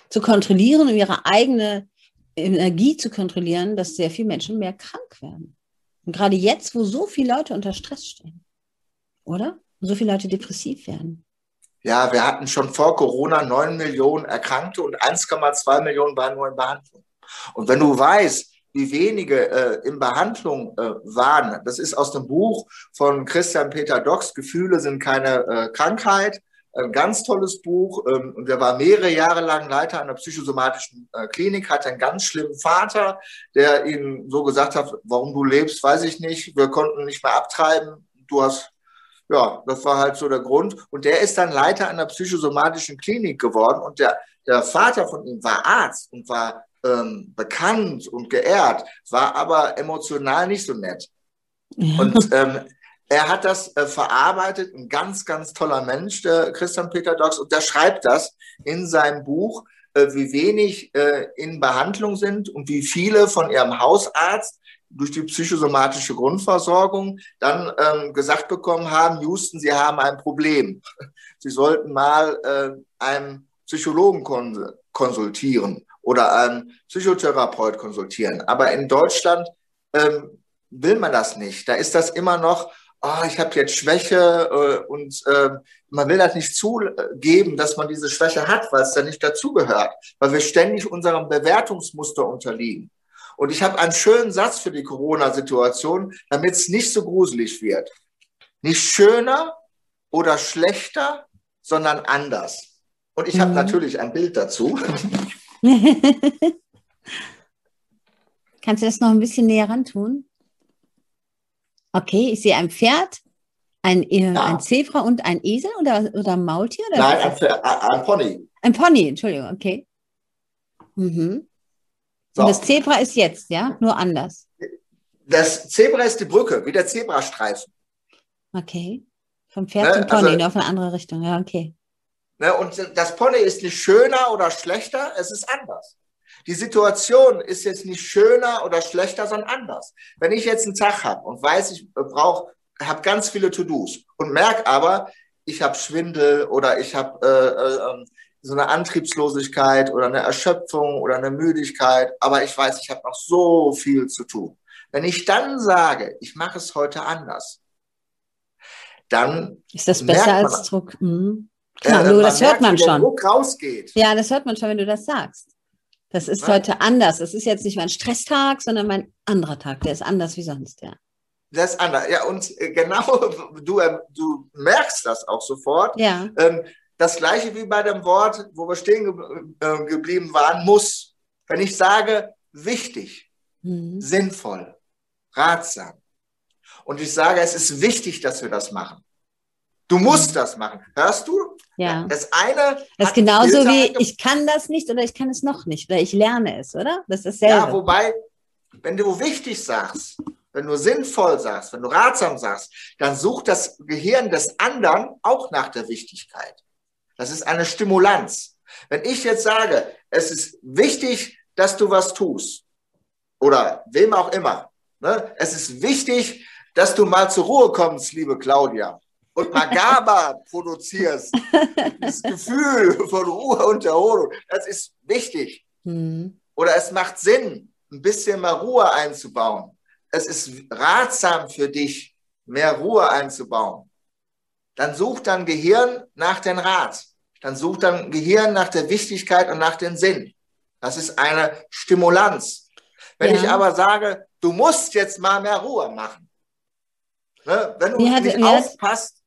zu kontrollieren und ihre eigene Energie zu kontrollieren, dass sehr viele Menschen mehr krank werden. Und gerade jetzt, wo so viele Leute unter Stress stehen, oder? so viele Leute depressiv werden. Ja, wir hatten schon vor Corona 9 Millionen Erkrankte und 1,2 Millionen waren nur in Behandlung. Und wenn du weißt, wie wenige äh, in Behandlung äh, waren, das ist aus dem Buch von Christian Peter Docks, Gefühle sind keine äh, Krankheit, ein ganz tolles Buch. Ähm, und er war mehrere Jahre lang Leiter einer psychosomatischen äh, Klinik, hatte einen ganz schlimmen Vater, der ihm so gesagt hat, warum du lebst, weiß ich nicht. Wir konnten nicht mehr abtreiben. Du hast ja, das war halt so der Grund. Und der ist dann Leiter einer psychosomatischen Klinik geworden. Und der, der Vater von ihm war Arzt und war ähm, bekannt und geehrt, war aber emotional nicht so nett. Und ähm, er hat das äh, verarbeitet, ein ganz, ganz toller Mensch, der Christian Peter Docks, und der schreibt das in seinem Buch, äh, wie wenig äh, in Behandlung sind und wie viele von ihrem Hausarzt durch die psychosomatische Grundversorgung dann ähm, gesagt bekommen haben, Houston, Sie haben ein Problem. Sie sollten mal äh, einen Psychologen konsultieren oder einen Psychotherapeut konsultieren. Aber in Deutschland ähm, will man das nicht. Da ist das immer noch, oh, ich habe jetzt Schwäche äh, und äh, man will das nicht zugeben, dass man diese Schwäche hat, weil es da nicht dazugehört, weil wir ständig unserem Bewertungsmuster unterliegen. Und ich habe einen schönen Satz für die Corona-Situation, damit es nicht so gruselig wird. Nicht schöner oder schlechter, sondern anders. Und ich habe mhm. natürlich ein Bild dazu. Kannst du das noch ein bisschen näher ran tun? Okay, ich sehe ein Pferd, ein, äh, ja. ein Zebra und ein Esel oder, oder ein Maultier? Oder Nein, ein, Pferd, ein, Pony. Ein Pony, Entschuldigung, okay. Mhm. So. Und das Zebra ist jetzt, ja? Nur anders. Das Zebra ist die Brücke, wie der Zebrastreifen. Okay. Vom Pferd ne? zum Pony, also, nur auf eine andere Richtung. Ja, okay. Ne? Und das Pony ist nicht schöner oder schlechter, es ist anders. Die Situation ist jetzt nicht schöner oder schlechter, sondern anders. Wenn ich jetzt einen Tag habe und weiß, ich brauche, habe ganz viele To-Dos und merke aber, ich habe Schwindel oder ich habe äh, äh, ähm, so eine Antriebslosigkeit oder eine Erschöpfung oder eine Müdigkeit, aber ich weiß, ich habe noch so viel zu tun. Wenn ich dann sage, ich mache es heute anders, dann ist das besser als Druck. Mhm. Genau, äh, das hört man schon. Druck rausgeht. Ja, das hört man schon, wenn du das sagst. Das ist ja. heute anders. Das ist jetzt nicht mein Stresstag, sondern mein anderer Tag. Der ist anders wie sonst, ja. Das ist anders. Ja, und äh, genau, du, ähm, du merkst das auch sofort. Ja. Ähm, das gleiche wie bei dem Wort, wo wir stehen äh, geblieben waren, muss. Wenn ich sage, wichtig, mhm. sinnvoll, ratsam. Und ich sage, es ist wichtig, dass wir das machen. Du musst das machen. Hörst du? Ja. Das eine. Das ist genauso wie ich kann das nicht oder ich kann es noch nicht oder ich lerne es, oder? Das ist dasselbe. Ja, wobei, wenn du wichtig sagst, wenn du sinnvoll sagst, wenn du ratsam sagst, dann sucht das Gehirn des anderen auch nach der Wichtigkeit. Das ist eine Stimulanz. Wenn ich jetzt sage, es ist wichtig, dass du was tust, oder wem auch immer, ne? es ist wichtig, dass du mal zur Ruhe kommst, liebe Claudia, und mal GABA produzierst, das Gefühl von Ruhe und Erholung, das ist wichtig. Mhm. Oder es macht Sinn, ein bisschen mal Ruhe einzubauen es ist ratsam für dich, mehr Ruhe einzubauen, dann sucht dein Gehirn nach dem Rat. Dann sucht dein Gehirn nach der Wichtigkeit und nach dem Sinn. Das ist eine Stimulanz. Wenn ja. ich aber sage, du musst jetzt mal mehr Ruhe machen, ne? wenn du mir nicht hat, aufpasst.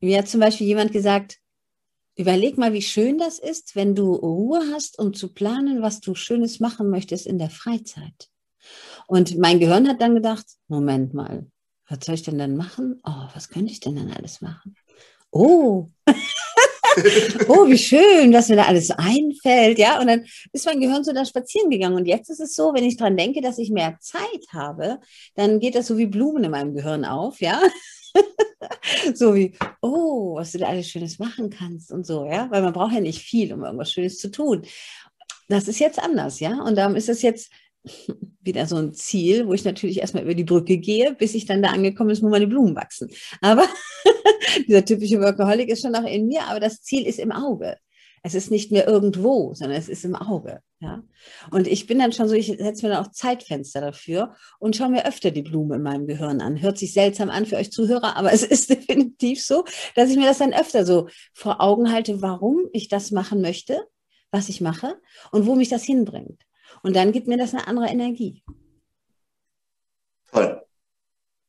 Mir hat zum Beispiel jemand gesagt, überleg mal, wie schön das ist, wenn du Ruhe hast, um zu planen, was du Schönes machen möchtest in der Freizeit. Und mein Gehirn hat dann gedacht, Moment mal, was soll ich denn dann machen? Oh, was könnte ich denn dann alles machen? Oh, oh, wie schön, dass mir da alles einfällt, ja. Und dann ist mein Gehirn so da spazieren gegangen. Und jetzt ist es so, wenn ich dran denke, dass ich mehr Zeit habe, dann geht das so wie Blumen in meinem Gehirn auf, ja. so wie, oh, was du da alles Schönes machen kannst und so, ja. Weil man braucht ja nicht viel, um irgendwas Schönes zu tun. Das ist jetzt anders, ja. Und darum ist es jetzt wieder so ein Ziel, wo ich natürlich erstmal über die Brücke gehe, bis ich dann da angekommen ist, wo meine Blumen wachsen. Aber dieser typische Workaholic ist schon noch in mir, aber das Ziel ist im Auge. Es ist nicht mehr irgendwo, sondern es ist im Auge. Ja? Und ich bin dann schon so, ich setze mir dann auch Zeitfenster dafür und schaue mir öfter die Blume in meinem Gehirn an. Hört sich seltsam an für euch Zuhörer, aber es ist definitiv so, dass ich mir das dann öfter so vor Augen halte, warum ich das machen möchte, was ich mache und wo mich das hinbringt. Und dann gibt mir das eine andere Energie. Toll.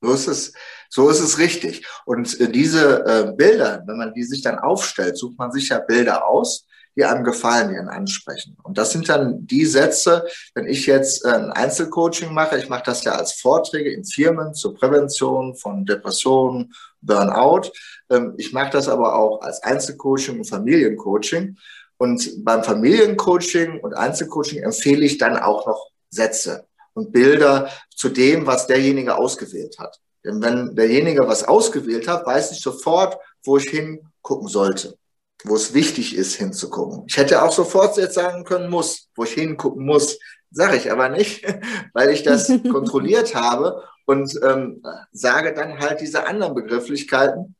So ist es, so ist es richtig. Und äh, diese äh, Bilder, wenn man die sich dann aufstellt, sucht man sich ja Bilder aus, die einem gefallen, die einen ansprechen. Und das sind dann die Sätze, wenn ich jetzt äh, ein Einzelcoaching mache, ich mache das ja als Vorträge in Firmen zur Prävention von Depressionen, Burnout. Ähm, ich mache das aber auch als Einzelcoaching und Familiencoaching. Und beim Familiencoaching und Einzelcoaching empfehle ich dann auch noch Sätze und Bilder zu dem, was derjenige ausgewählt hat. Denn wenn derjenige was ausgewählt hat, weiß ich sofort, wo ich hingucken sollte, wo es wichtig ist, hinzugucken. Ich hätte auch sofort jetzt sagen können, muss, wo ich hingucken muss. Sage ich aber nicht, weil ich das kontrolliert habe und ähm, sage dann halt diese anderen Begrifflichkeiten,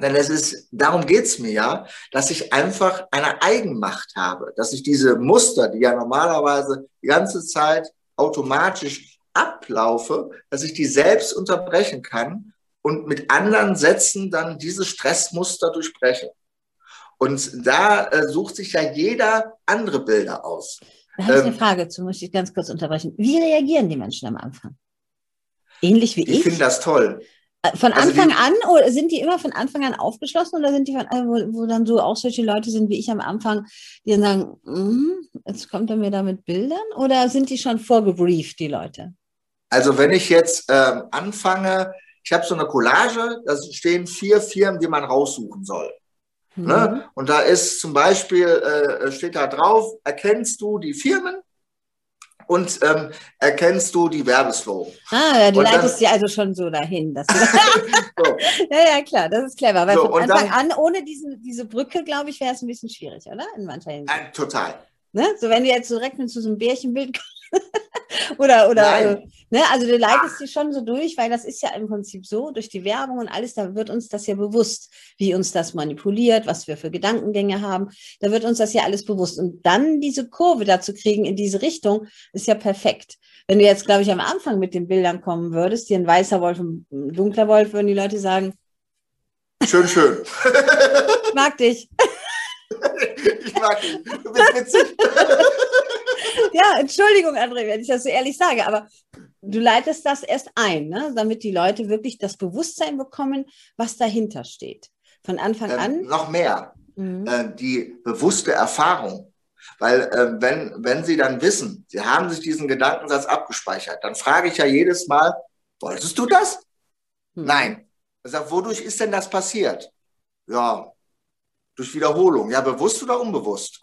denn es ist, darum geht's mir ja, dass ich einfach eine Eigenmacht habe, dass ich diese Muster, die ja normalerweise die ganze Zeit automatisch ablaufe, dass ich die selbst unterbrechen kann und mit anderen Sätzen dann diese Stressmuster durchbreche. Und da äh, sucht sich ja jeder andere Bilder aus. Da habe ich eine ähm, Frage zu, muss ich ganz kurz unterbrechen. Wie reagieren die Menschen am Anfang? Ähnlich wie ich? Ich finde das toll. Äh, von also Anfang an oder sind die immer von Anfang an aufgeschlossen oder sind die von, äh, wo, wo, dann so auch solche Leute sind wie ich am Anfang, die dann sagen, mm, jetzt kommt er mir da mit Bildern oder sind die schon vorgebrieft, die Leute? Also wenn ich jetzt ähm, anfange, ich habe so eine Collage, da stehen vier Firmen, die man raussuchen soll. Ne? Mhm. Ne? Und da ist zum Beispiel, äh, steht da drauf, erkennst du die Firmen? Und ähm, erkennst du die Werbeslogan. Ah, ja, du und leitest sie also schon so dahin. Dass so. ja, ja, klar, das ist clever. Weil so, von Anfang dann, an, ohne diesen, diese Brücke, glaube ich, wäre es ein bisschen schwierig, oder? In mancher Hinsicht. Äh, total. Ne? So, wenn du jetzt direkt mit so einem Bärchenbild oder, oder, also, ne, also du leitest sie schon so durch, weil das ist ja im Prinzip so, durch die Werbung und alles, da wird uns das ja bewusst, wie uns das manipuliert, was wir für Gedankengänge haben, da wird uns das ja alles bewusst. Und dann diese Kurve dazu kriegen in diese Richtung, ist ja perfekt. Wenn du jetzt, glaube ich, am Anfang mit den Bildern kommen würdest, hier ein weißer Wolf und ein dunkler Wolf, würden die Leute sagen, schön, schön. ich mag dich. ich mag dich. Du bist witzig. ja, Entschuldigung, André, wenn ich das so ehrlich sage, aber du leitest das erst ein, ne? damit die Leute wirklich das Bewusstsein bekommen, was dahinter steht. Von Anfang ähm, an. Noch mehr, mhm. äh, die bewusste Erfahrung. Weil äh, wenn, wenn Sie dann wissen, Sie haben sich diesen Gedankensatz abgespeichert, dann frage ich ja jedes Mal, wolltest du das? Mhm. Nein. Ich sage, wodurch ist denn das passiert? Ja, durch Wiederholung. Ja, bewusst oder unbewusst?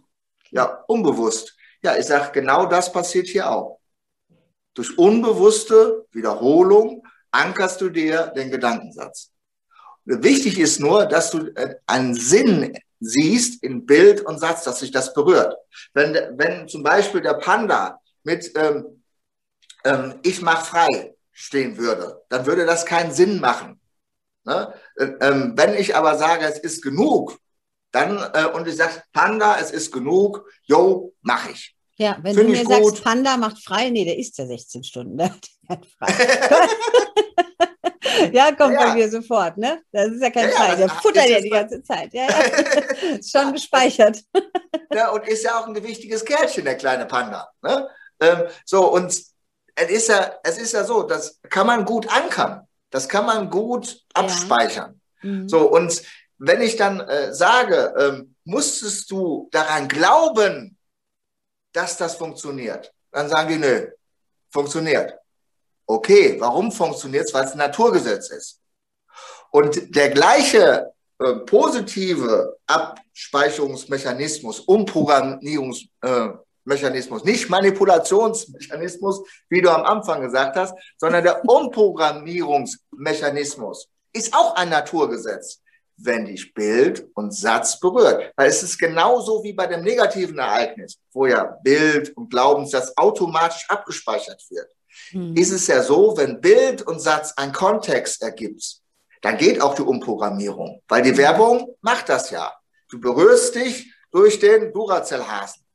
Ja, unbewusst. Ja, ich sage, genau das passiert hier auch. Durch unbewusste Wiederholung ankerst du dir den Gedankensatz. Wichtig ist nur, dass du äh, einen Sinn siehst in Bild und Satz, dass sich das berührt. Wenn, wenn zum Beispiel der Panda mit ähm, ähm, Ich mach frei stehen würde, dann würde das keinen Sinn machen. Ne? Äh, ähm, wenn ich aber sage, es ist genug, dann äh, und ich sage, Panda, es ist genug, yo, mach ich. Ja, wenn Find du mir sagst, Panda macht frei, nee, der ist ja 16 Stunden. Der hat frei. ja, kommt ja. bei mir sofort, ne? Das ist ja kein ja, Frei, der futtert ja die ganze Zeit. Ja, ja. ist schon gespeichert. ja, und ist ja auch ein gewichtiges Kerlchen, der kleine Panda. Ne? Ähm, so, und es ist, ja, es ist ja so, das kann man gut ankern. Das kann man gut abspeichern. Mhm. So, und wenn ich dann äh, sage, ähm, musstest du daran glauben, dass das funktioniert, dann sagen die, nö, funktioniert. Okay, warum funktioniert es? Weil es ein Naturgesetz ist. Und der gleiche äh, positive Abspeicherungsmechanismus, Umprogrammierungsmechanismus, äh, nicht Manipulationsmechanismus, wie du am Anfang gesagt hast, sondern der Umprogrammierungsmechanismus ist auch ein Naturgesetz wenn dich Bild und Satz berührt. Weil es ist genauso wie bei dem negativen Ereignis, wo ja Bild und Glaubenssatz automatisch abgespeichert wird. Mhm. Ist es ja so, wenn Bild und Satz einen Kontext ergibt, dann geht auch die Umprogrammierung, weil die Werbung macht das ja. Du berührst dich durch den Duracell-Hasen.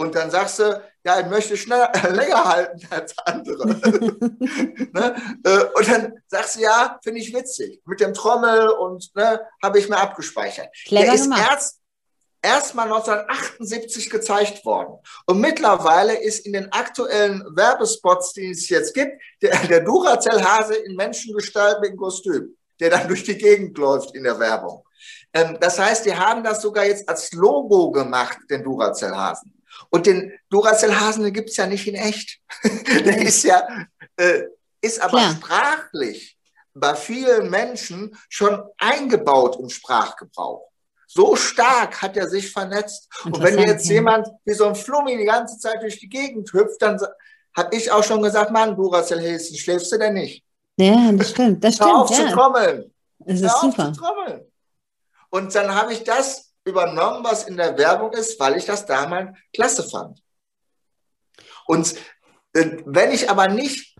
Und dann sagst du, ja, ich möchte schneller, länger halten als andere. ne? Äh, und dann sagst du, ja, finde ich witzig. Mit dem Trommel und ne, habe ich mir abgespeichert. Clever Der ist gemacht. erst, erst mal 1978 gezeigt worden. Und mittlerweile ist in den aktuellen Werbespots, die es jetzt gibt, der, der Duracell-Hase in Menschengestalt mit dem Kostüm, der dann durch die Gegend läuft in der Werbung. Ähm, das heißt, die haben das sogar jetzt als Logo gemacht, den Duracell-Hasen. Und den Duracell-Hasen, den gibt es ja nicht in echt. der ist ja, äh, ist aber Klar. sprachlich bei vielen Menschen schon eingebaut im Sprachgebrauch. So stark hat er sich vernetzt. Und wenn jetzt jemand wie so ein Flummi die ganze Zeit durch die Gegend hüpft, dann habe ich auch schon gesagt, Mann, Duracell Häschen, schläfst du denn nicht? Ja, das stimmt. Das stimmt Hör auf ja. zu trommeln. Das ist Hör super. auf zu trommeln. Und dann habe ich das übernommen, was in der Werbung ist, weil ich das damals klasse fand. Und äh, wenn ich aber nicht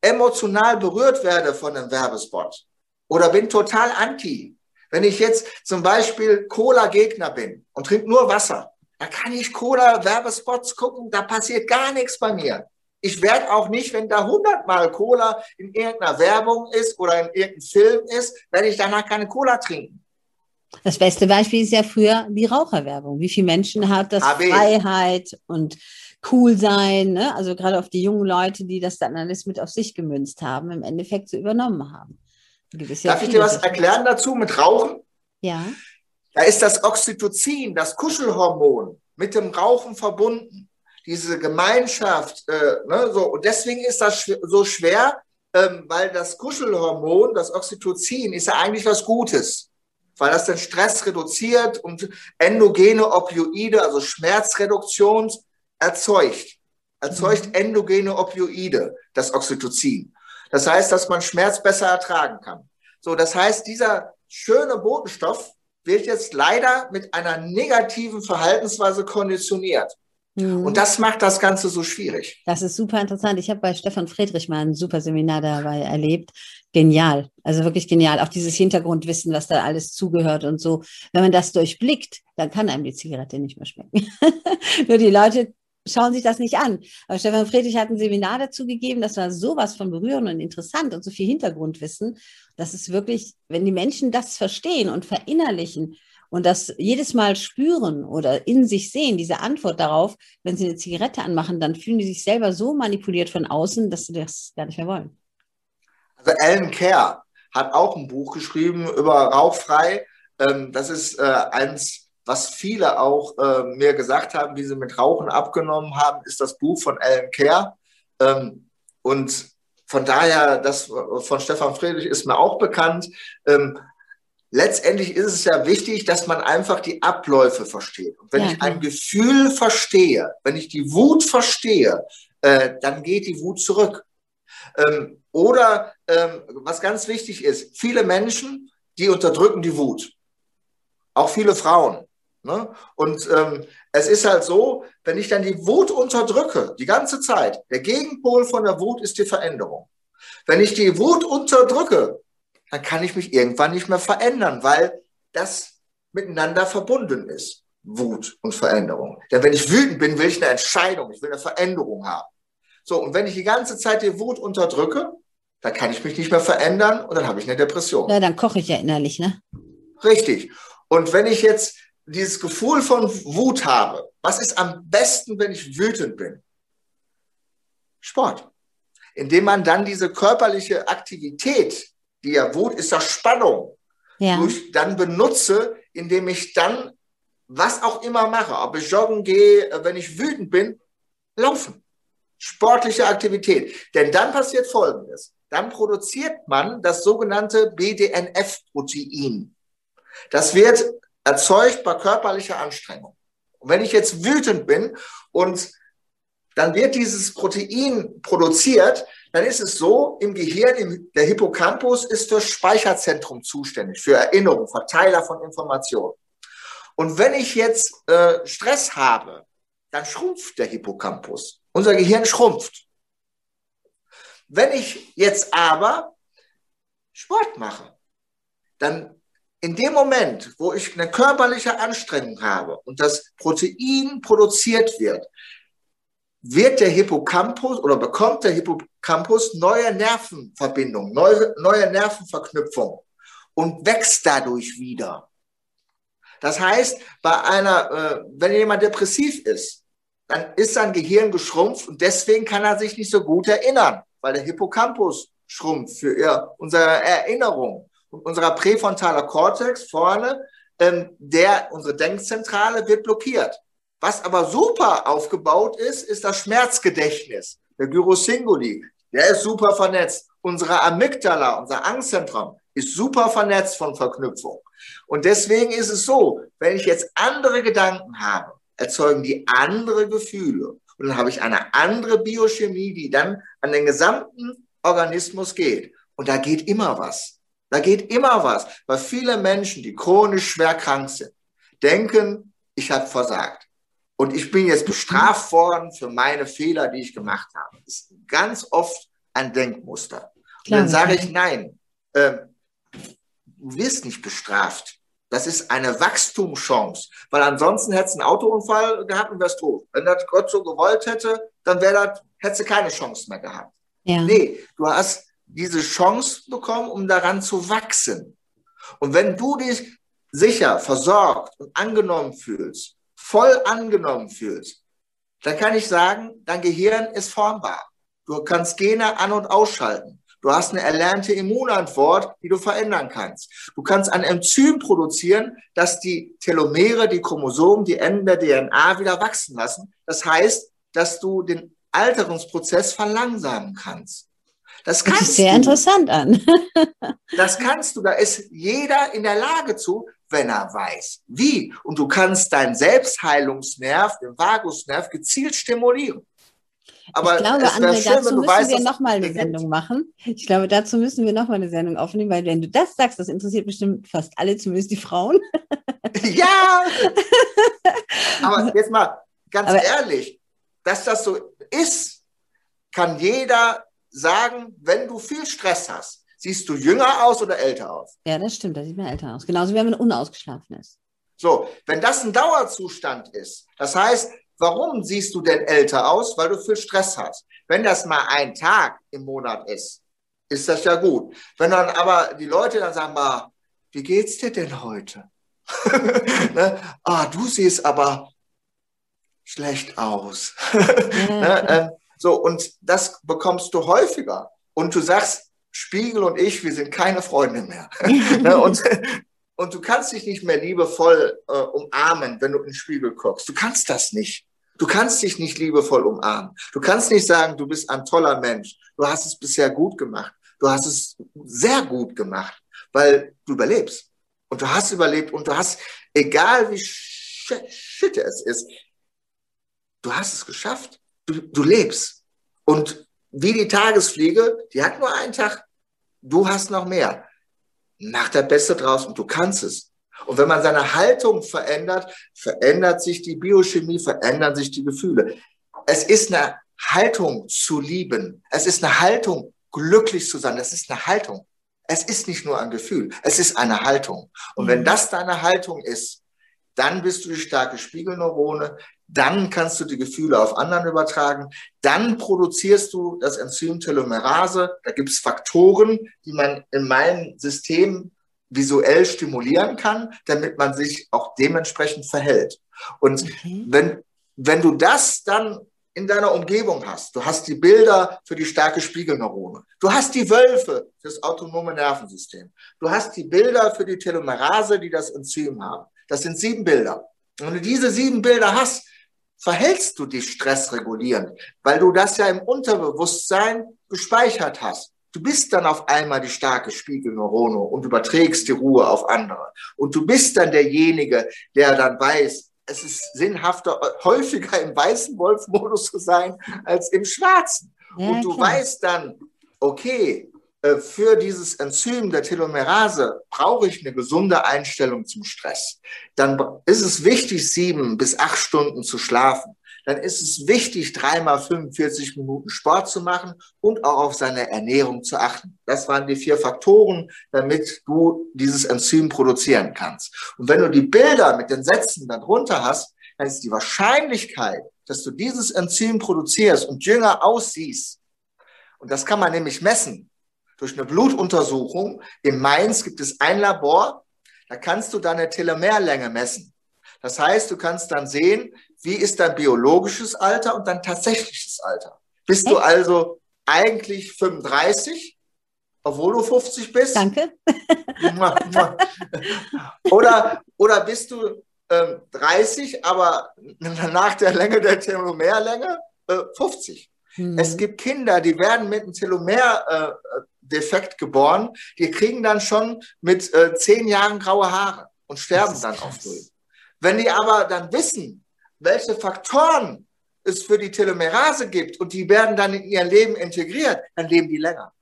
emotional berührt werde von einem Werbespot oder bin total anti, wenn ich jetzt zum Beispiel Cola-Gegner bin und trinke nur Wasser, dann kann ich Cola-Werbespots gucken, da passiert gar nichts bei mir. Ich werde auch nicht, wenn da hundertmal Cola in irgendeiner Werbung ist oder in irgendeinem Film ist, werde ich danach keine Cola trinken. Das beste Beispiel ist ja früher die Raucherwerbung. Wie viele Menschen hat das AB. Freiheit und cool sein, ne? also gerade auf die jungen Leute, die das dann alles mit auf sich gemünzt haben, im Endeffekt so übernommen haben. Ja Darf ich dir was erklären dazu mit Rauchen? Ja. Da ist das Oxytocin, das Kuschelhormon, mit dem Rauchen verbunden. Diese Gemeinschaft, äh, ne, so. Und deswegen ist das schw so schwer, ähm, weil das Kuschelhormon, das Oxytocin, ist ja eigentlich was Gutes weil das den Stress reduziert und endogene Opioide, also Schmerzreduktion, erzeugt. Erzeugt mhm. endogene Opioide, das Oxytocin. Das heißt, dass man Schmerz besser ertragen kann. So, das heißt, dieser schöne Botenstoff wird jetzt leider mit einer negativen Verhaltensweise konditioniert. Mhm. Und das macht das Ganze so schwierig. Das ist super interessant. Ich habe bei Stefan Friedrich mal ein super Seminar dabei erlebt. Genial. Also wirklich genial. Auch dieses Hintergrundwissen, was da alles zugehört und so. Wenn man das durchblickt, dann kann einem die Zigarette nicht mehr schmecken. Nur die Leute schauen sich das nicht an. Aber Stefan Friedrich hat ein Seminar dazu gegeben, das war sowas von berührend und interessant und so viel Hintergrundwissen. Das ist wirklich, wenn die Menschen das verstehen und verinnerlichen und das jedes Mal spüren oder in sich sehen, diese Antwort darauf, wenn sie eine Zigarette anmachen, dann fühlen die sich selber so manipuliert von außen, dass sie das gar nicht mehr wollen. Alan Kerr hat auch ein Buch geschrieben über Rauchfrei. Ähm, das ist äh, eins, was viele auch äh, mir gesagt haben, wie sie mit Rauchen abgenommen haben, ist das Buch von Alan Kerr. Ähm, und von daher, das von Stefan Friedrich ist mir auch bekannt. Ähm, letztendlich ist es ja wichtig, dass man einfach die Abläufe versteht. Und wenn ja, ich ein Gefühl verstehe, wenn ich die Wut verstehe, äh, dann geht die Wut zurück. Ähm, oder ähm, was ganz wichtig ist, viele Menschen, die unterdrücken die Wut. Auch viele Frauen. Ne? Und ähm, es ist halt so, wenn ich dann die Wut unterdrücke, die ganze Zeit, der Gegenpol von der Wut ist die Veränderung. Wenn ich die Wut unterdrücke, dann kann ich mich irgendwann nicht mehr verändern, weil das miteinander verbunden ist. Wut und Veränderung. Denn wenn ich wütend bin, will ich eine Entscheidung, ich will eine Veränderung haben. So, und wenn ich die ganze Zeit die Wut unterdrücke, dann kann ich mich nicht mehr verändern und dann habe ich eine Depression. Ja, dann koche ich ja innerlich, ne? Richtig. Und wenn ich jetzt dieses Gefühl von Wut habe, was ist am besten, wenn ich wütend bin? Sport. Indem man dann diese körperliche Aktivität, die ja Wut ist ja Spannung, ja. dann benutze, indem ich dann was auch immer mache, ob ich joggen gehe, wenn ich wütend bin, laufen. Sportliche Aktivität. Denn dann passiert Folgendes. Dann produziert man das sogenannte BDNF-Protein. Das wird erzeugt bei körperlicher Anstrengung. Und wenn ich jetzt wütend bin und dann wird dieses Protein produziert, dann ist es so, im Gehirn, der Hippocampus ist für Speicherzentrum zuständig, für Erinnerung, Verteiler von Informationen. Und wenn ich jetzt äh, Stress habe, dann schrumpft der Hippocampus. Unser Gehirn schrumpft. Wenn ich jetzt aber Sport mache, dann in dem Moment, wo ich eine körperliche Anstrengung habe und das Protein produziert wird, wird der Hippocampus oder bekommt der Hippocampus neue Nervenverbindungen, neue, neue Nervenverknüpfungen und wächst dadurch wieder. Das heißt, bei einer, äh, wenn jemand depressiv ist, dann ist sein Gehirn geschrumpft und deswegen kann er sich nicht so gut erinnern, weil der Hippocampus schrumpft für unsere Erinnerung unserer präfrontaler Kortex vorne, ähm, der, unsere Denkzentrale wird blockiert. Was aber super aufgebaut ist, ist das Schmerzgedächtnis, der Gyrosinguli. Der ist super vernetzt. Unsere Amygdala, unser Angstzentrum, ist super vernetzt von Verknüpfung. Und deswegen ist es so, wenn ich jetzt andere Gedanken habe, erzeugen die andere Gefühle. Und dann habe ich eine andere Biochemie, die dann an den gesamten Organismus geht. Und da geht immer was. Da geht immer was, weil viele Menschen, die chronisch schwer krank sind, denken, ich habe versagt. Und ich bin jetzt bestraft worden für meine Fehler, die ich gemacht habe. Das ist ganz oft ein Denkmuster. Und dann sage ich, nein, äh, du wirst nicht bestraft. Das ist eine Wachstumschance, weil ansonsten hättest du einen Autounfall gehabt und wärst tot. Wenn das Gott so gewollt hätte, dann wäre das, hättest du keine Chance mehr gehabt. Ja. Nee, du hast diese Chance bekommen, um daran zu wachsen. Und wenn du dich sicher, versorgt und angenommen fühlst, voll angenommen fühlst, dann kann ich sagen, dein Gehirn ist formbar. Du kannst Gene an- und ausschalten. Du hast eine erlernte Immunantwort, die du verändern kannst. Du kannst ein Enzym produzieren, das die Telomere, die Chromosomen, die Enden der DNA wieder wachsen lassen. Das heißt, dass du den Alterungsprozess verlangsamen kannst. Das kannst das sehr du. interessant an. das kannst du. Da ist jeder in der Lage zu, wenn er weiß, wie. Und du kannst deinen Selbstheilungsnerv, den Vagusnerv, gezielt stimulieren. Aber ich glaube, André, schön, dazu müssen weißt, wir nochmal eine Sendung machen. Ich glaube, dazu müssen wir nochmal eine Sendung aufnehmen, weil wenn du das sagst, das interessiert bestimmt fast alle, zumindest die Frauen. ja! Aber jetzt mal ganz Aber ehrlich, dass das so ist, kann jeder sagen, wenn du viel Stress hast, siehst du jünger aus oder älter aus? Ja, das stimmt, da sieht man älter aus. Genauso wie wenn man unausgeschlafen ist. So, wenn das ein Dauerzustand ist, das heißt, warum siehst du denn älter aus? Weil du viel Stress hast. Wenn das mal ein Tag im Monat ist, ist das ja gut. Wenn dann aber die Leute dann sagen, mal, wie geht's dir denn heute? ne? Ah, du siehst aber schlecht aus. ne? ähm, so, und das bekommst du häufiger. Und du sagst, Spiegel und ich, wir sind keine Freunde mehr. ne? und, und du kannst dich nicht mehr liebevoll äh, umarmen, wenn du in den Spiegel guckst. Du kannst das nicht. Du kannst dich nicht liebevoll umarmen. Du kannst nicht sagen, du bist ein toller Mensch. Du hast es bisher gut gemacht. Du hast es sehr gut gemacht, weil du überlebst. Und du hast überlebt und du hast, egal wie shit es ist, du hast es geschafft. Du, du lebst. Und wie die Tagesfliege, die hat nur einen Tag. Du hast noch mehr. Mach der Beste draus und du kannst es. Und wenn man seine Haltung verändert, verändert sich die Biochemie, verändern sich die Gefühle. Es ist eine Haltung zu lieben. Es ist eine Haltung, glücklich zu sein. Es ist eine Haltung. Es ist nicht nur ein Gefühl. Es ist eine Haltung. Und wenn mhm. das deine Haltung ist, dann bist du die starke Spiegelneurone, dann kannst du die Gefühle auf anderen übertragen, dann produzierst du das Enzym Telomerase, da gibt es Faktoren, die man in meinem System visuell stimulieren kann, damit man sich auch dementsprechend verhält. Und okay. wenn, wenn du das dann in deiner Umgebung hast. Du hast die Bilder für die starke Spiegelneurone. Du hast die Wölfe fürs autonome Nervensystem. Du hast die Bilder für die Telomerase, die das Enzym haben. Das sind sieben Bilder. Und wenn du diese sieben Bilder hast, verhältst du dich stressregulierend, weil du das ja im Unterbewusstsein gespeichert hast. Du bist dann auf einmal die starke Spiegelneurone und überträgst die Ruhe auf andere. Und du bist dann derjenige, der dann weiß, es ist sinnhafter, häufiger im weißen Wolf-Modus zu sein als im schwarzen. Ja, und du klar. weißt dann, okay, äh, für dieses Enzym der Telomerase brauche ich eine gesunde Einstellung zum Stress. Dann ist es wichtig, sieben bis acht Stunden zu schlafen. Dann ist es wichtig, dreimal 45 Minuten Sport zu machen und auch auf seine Ernährung zu achten. Das waren die vier Faktoren, damit du dieses Enzym produzieren kannst. Und wenn du die Bilder mit den Sätzen darunter hast, dann ist die Wahrscheinlichkeit, dass du dieses Enzym produzierst und jünger aussiehst, und das kann man nämlich messen, durch eine Blutuntersuchung. In Mainz gibt es ein Labor, da kannst du deine Telomerlänge messen. Das heißt, du kannst dann sehen, wie ist dein biologisches Alter und dein tatsächliches Alter. Bist Echt? du also eigentlich 35, obwohl du 50 bist? Danke. oder, oder bist du äh, 30, aber nach der Länge der Telomerlänge äh, 50. Mhm. Es gibt Kinder, die werden mit einem Telomer äh, defekt geboren, die kriegen dann schon mit äh, zehn Jahren graue Haare und sterben dann auf früh. Wenn die aber dann wissen, welche Faktoren es für die Telomerase gibt und die werden dann in ihr Leben integriert, dann leben die länger.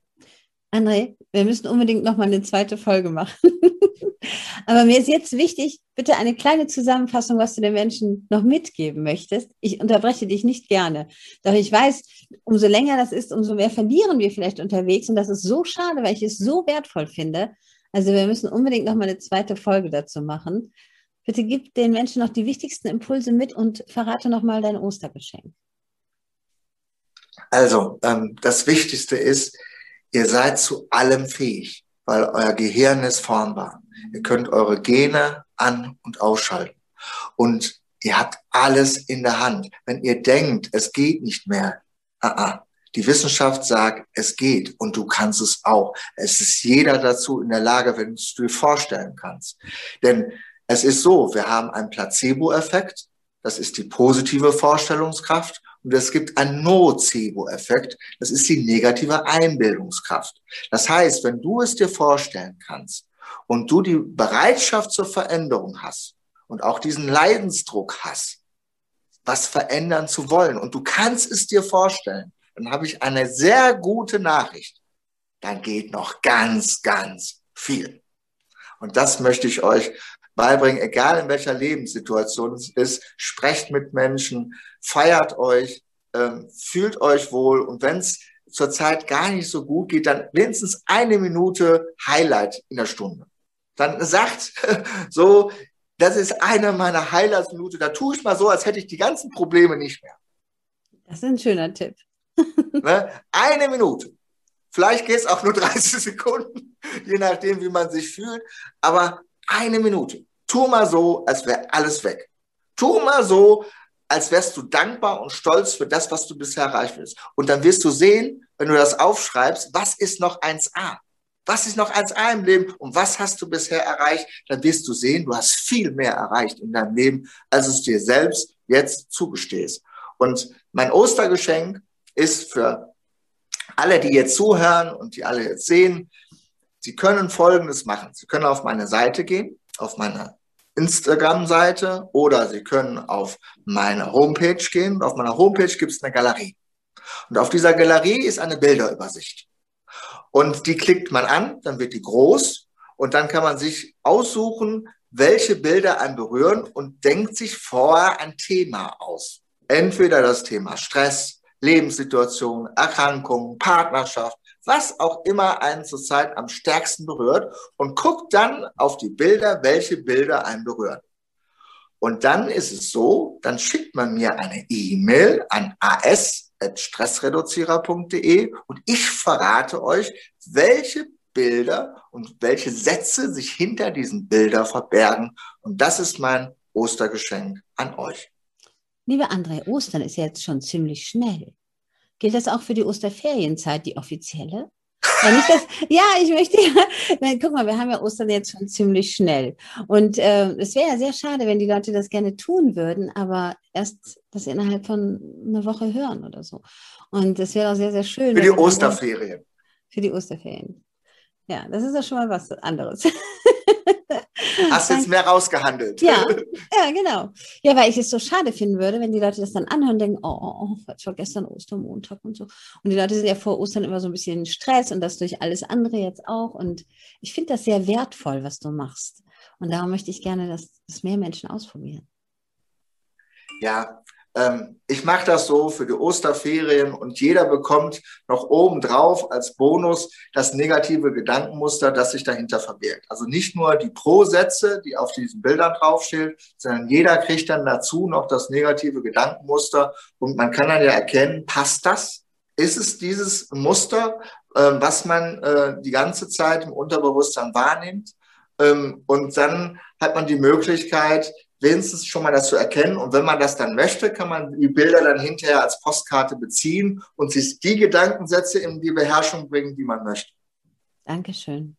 André, wir müssen unbedingt noch mal eine zweite Folge machen. Aber mir ist jetzt wichtig, bitte eine kleine Zusammenfassung, was du den Menschen noch mitgeben möchtest. Ich unterbreche dich nicht gerne. Doch ich weiß, umso länger das ist, umso mehr verlieren wir vielleicht unterwegs. Und das ist so schade, weil ich es so wertvoll finde. Also wir müssen unbedingt noch mal eine zweite Folge dazu machen. Bitte gib den Menschen noch die wichtigsten Impulse mit und verrate noch mal dein Ostergeschenk. Also, ähm, das Wichtigste ist, Ihr seid zu allem fähig, weil euer Gehirn ist formbar. Ihr könnt eure Gene an- und ausschalten. Und ihr habt alles in der Hand. Wenn ihr denkt, es geht nicht mehr, ah, ah, die Wissenschaft sagt, es geht und du kannst es auch. Es ist jeder dazu in der Lage, wenn du es dir vorstellen kannst. Denn es ist so, wir haben einen Placebo-Effekt, das ist die positive Vorstellungskraft und es gibt einen Nocebo-Effekt. Das ist die negative Einbildungskraft. Das heißt, wenn du es dir vorstellen kannst und du die Bereitschaft zur Veränderung hast und auch diesen Leidensdruck hast, was verändern zu wollen und du kannst es dir vorstellen, dann habe ich eine sehr gute Nachricht. Dann geht noch ganz, ganz viel. Und das möchte ich euch beibringen, egal in welcher Lebenssituation es ist. Sprecht mit Menschen, feiert euch, ähm, fühlt euch wohl und wenn es zurzeit gar nicht so gut geht, dann wenigstens eine Minute Highlight in der Stunde. Dann sagt so, das ist eine meiner Highlights-Minute. Da tue ich mal so, als hätte ich die ganzen Probleme nicht mehr. Das ist ein schöner Tipp. ne? Eine Minute. Vielleicht geht es auch nur 30 Sekunden, je nachdem, wie man sich fühlt. Aber eine Minute. Tu mal so, als wäre alles weg. Tu mal so, als wärst du dankbar und stolz für das, was du bisher erreicht hast. Und dann wirst du sehen, wenn du das aufschreibst, was ist noch 1a? Was ist noch 1a im Leben und was hast du bisher erreicht? Dann wirst du sehen, du hast viel mehr erreicht in deinem Leben, als es dir selbst jetzt zugestehst. Und mein Ostergeschenk ist für alle, die jetzt zuhören und die alle jetzt sehen, sie können Folgendes machen. Sie können auf meine Seite gehen, auf meine Instagram-Seite oder Sie können auf meine Homepage gehen. Auf meiner Homepage gibt es eine Galerie. Und auf dieser Galerie ist eine Bilderübersicht. Und die klickt man an, dann wird die groß und dann kann man sich aussuchen, welche Bilder einen berühren und denkt sich vorher ein Thema aus. Entweder das Thema Stress, Lebenssituation, Erkrankung, Partnerschaft, was auch immer einen zurzeit am stärksten berührt und guckt dann auf die Bilder, welche Bilder einen berühren. Und dann ist es so, dann schickt man mir eine E-Mail an as.stressreduzierer.de und ich verrate euch, welche Bilder und welche Sätze sich hinter diesen Bildern verbergen. Und das ist mein Ostergeschenk an euch. Liebe André, Ostern ist jetzt schon ziemlich schnell. Gilt das auch für die Osterferienzeit, die offizielle? Ja, nicht das, ja, ich möchte ja, guck mal, wir haben ja Ostern jetzt schon ziemlich schnell. Und äh, es wäre ja sehr schade, wenn die Leute das gerne tun würden, aber erst das innerhalb von einer Woche hören oder so. Und es wäre auch sehr, sehr schön. Für die Osterferien. Für die Osterferien. Ja, das ist ja schon mal was anderes. Hast du jetzt mehr rausgehandelt. Ja, ja, genau. Ja, weil ich es so schade finden würde, wenn die Leute das dann anhören und denken, oh, oh, oh es war gestern Ostermontag und so. Und die Leute sind ja vor Ostern immer so ein bisschen in Stress und das durch alles andere jetzt auch. Und ich finde das sehr wertvoll, was du machst. Und darum möchte ich gerne, dass, dass mehr Menschen ausprobieren. Ja, ähm, ich mache das so für die Osterferien und jeder bekommt noch obendrauf als Bonus das negative Gedankenmuster, das sich dahinter verbirgt. Also nicht nur die Pro-Sätze, die auf diesen Bildern draufstehen, sondern jeder kriegt dann dazu noch das negative Gedankenmuster und man kann dann ja erkennen, passt das? Ist es dieses Muster, äh, was man äh, die ganze Zeit im Unterbewusstsein wahrnimmt? Ähm, und dann hat man die Möglichkeit, wenigstens schon mal das zu erkennen. Und wenn man das dann möchte, kann man die Bilder dann hinterher als Postkarte beziehen und sich die Gedankensätze in die Beherrschung bringen, die man möchte. Dankeschön.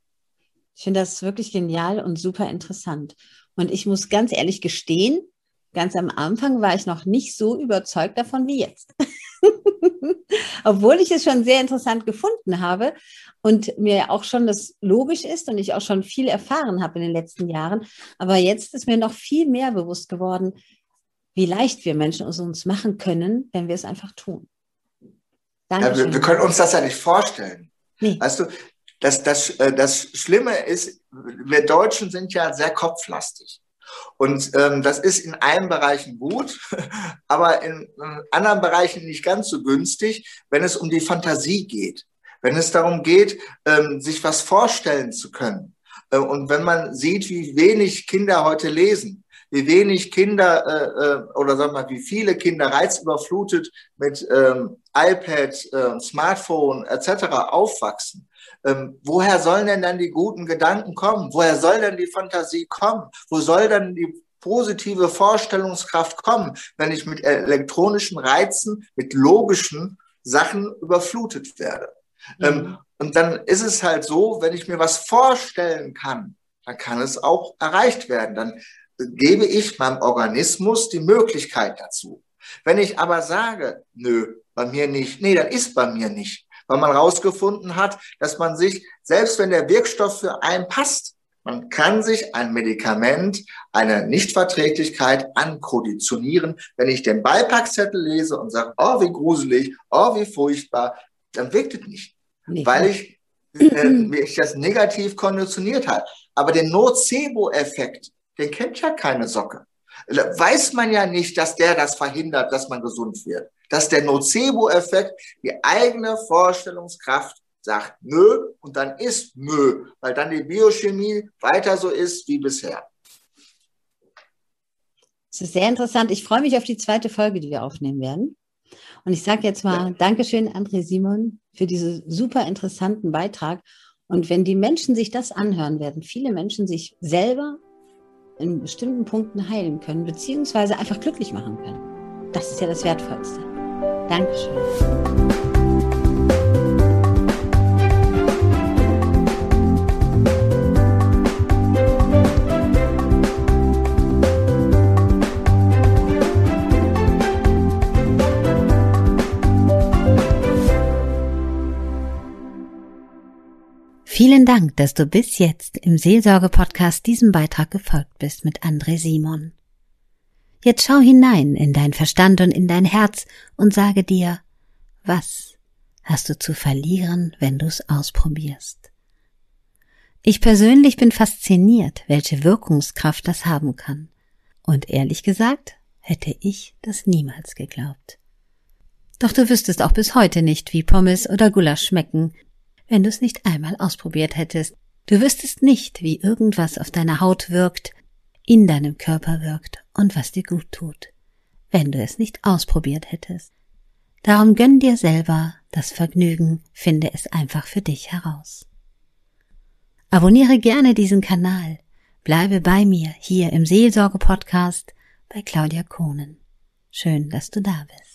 Ich finde das wirklich genial und super interessant. Und ich muss ganz ehrlich gestehen, ganz am Anfang war ich noch nicht so überzeugt davon wie jetzt. Obwohl ich es schon sehr interessant gefunden habe und mir auch schon das logisch ist und ich auch schon viel erfahren habe in den letzten Jahren. Aber jetzt ist mir noch viel mehr bewusst geworden, wie leicht wir Menschen es uns machen können, wenn wir es einfach tun. Ja, wir, wir, können uns das ja nicht vorstellen. Nee. Weißt du, das, das, äh, das Schlimme ist, wir Deutschen sind ja sehr kopflastig. Und ähm, das ist in allen Bereichen gut, aber in, in anderen Bereichen nicht ganz so günstig, wenn es um die Fantasie geht. Wenn es darum geht, ähm, sich was vorstellen zu können. Äh, und wenn man sieht, wie wenig Kinder heute lesen, wie wenig Kinder äh, äh, oder sagen wir mal, wie viele Kinder reizüberflutet mit ähm, iPad, äh, Smartphone etc. aufwachsen. Ähm, woher sollen denn dann die guten Gedanken kommen? Woher soll denn die Fantasie kommen? Wo soll denn die positive Vorstellungskraft kommen, wenn ich mit elektronischen Reizen, mit logischen Sachen überflutet werde? Mhm. Ähm, und dann ist es halt so, wenn ich mir was vorstellen kann, dann kann es auch erreicht werden. Dann gebe ich meinem Organismus die Möglichkeit dazu. Wenn ich aber sage, nö, bei mir nicht, nee, dann ist bei mir nicht, weil man rausgefunden hat, dass man sich, selbst wenn der Wirkstoff für einen passt, man kann sich ein Medikament, eine Nichtverträglichkeit ankonditionieren. Wenn ich den Beipackzettel lese und sage, oh, wie gruselig, oh, wie furchtbar, dann wirkt es nicht, nicht weil ich, äh, mich das negativ konditioniert hat. Aber den Nocebo-Effekt, den kennt ja keine Socke. Weiß man ja nicht, dass der das verhindert, dass man gesund wird. Dass der Nocebo-Effekt die eigene Vorstellungskraft sagt nö und dann ist nö, weil dann die Biochemie weiter so ist wie bisher. Das ist sehr interessant. Ich freue mich auf die zweite Folge, die wir aufnehmen werden. Und ich sage jetzt mal ja. Dankeschön, André Simon, für diesen super interessanten Beitrag. Und wenn die Menschen sich das anhören, werden viele Menschen sich selber in bestimmten Punkten heilen können, beziehungsweise einfach glücklich machen können. Das ist ja das Wertvollste. Dankeschön. Vielen Dank, dass du bis jetzt im Seelsorge-Podcast diesem Beitrag gefolgt bist mit André Simon. Jetzt schau hinein in dein Verstand und in dein Herz und sage dir, was hast du zu verlieren, wenn du es ausprobierst? Ich persönlich bin fasziniert, welche Wirkungskraft das haben kann. Und ehrlich gesagt, hätte ich das niemals geglaubt. Doch du wüsstest auch bis heute nicht, wie Pommes oder Gulasch schmecken, wenn du es nicht einmal ausprobiert hättest. Du wüsstest nicht, wie irgendwas auf deiner Haut wirkt, in deinem Körper wirkt und was dir gut tut, wenn du es nicht ausprobiert hättest. Darum gönn dir selber das Vergnügen, finde es einfach für dich heraus. Abonniere gerne diesen Kanal, bleibe bei mir hier im Seelsorge-Podcast bei Claudia Kohnen. Schön, dass du da bist.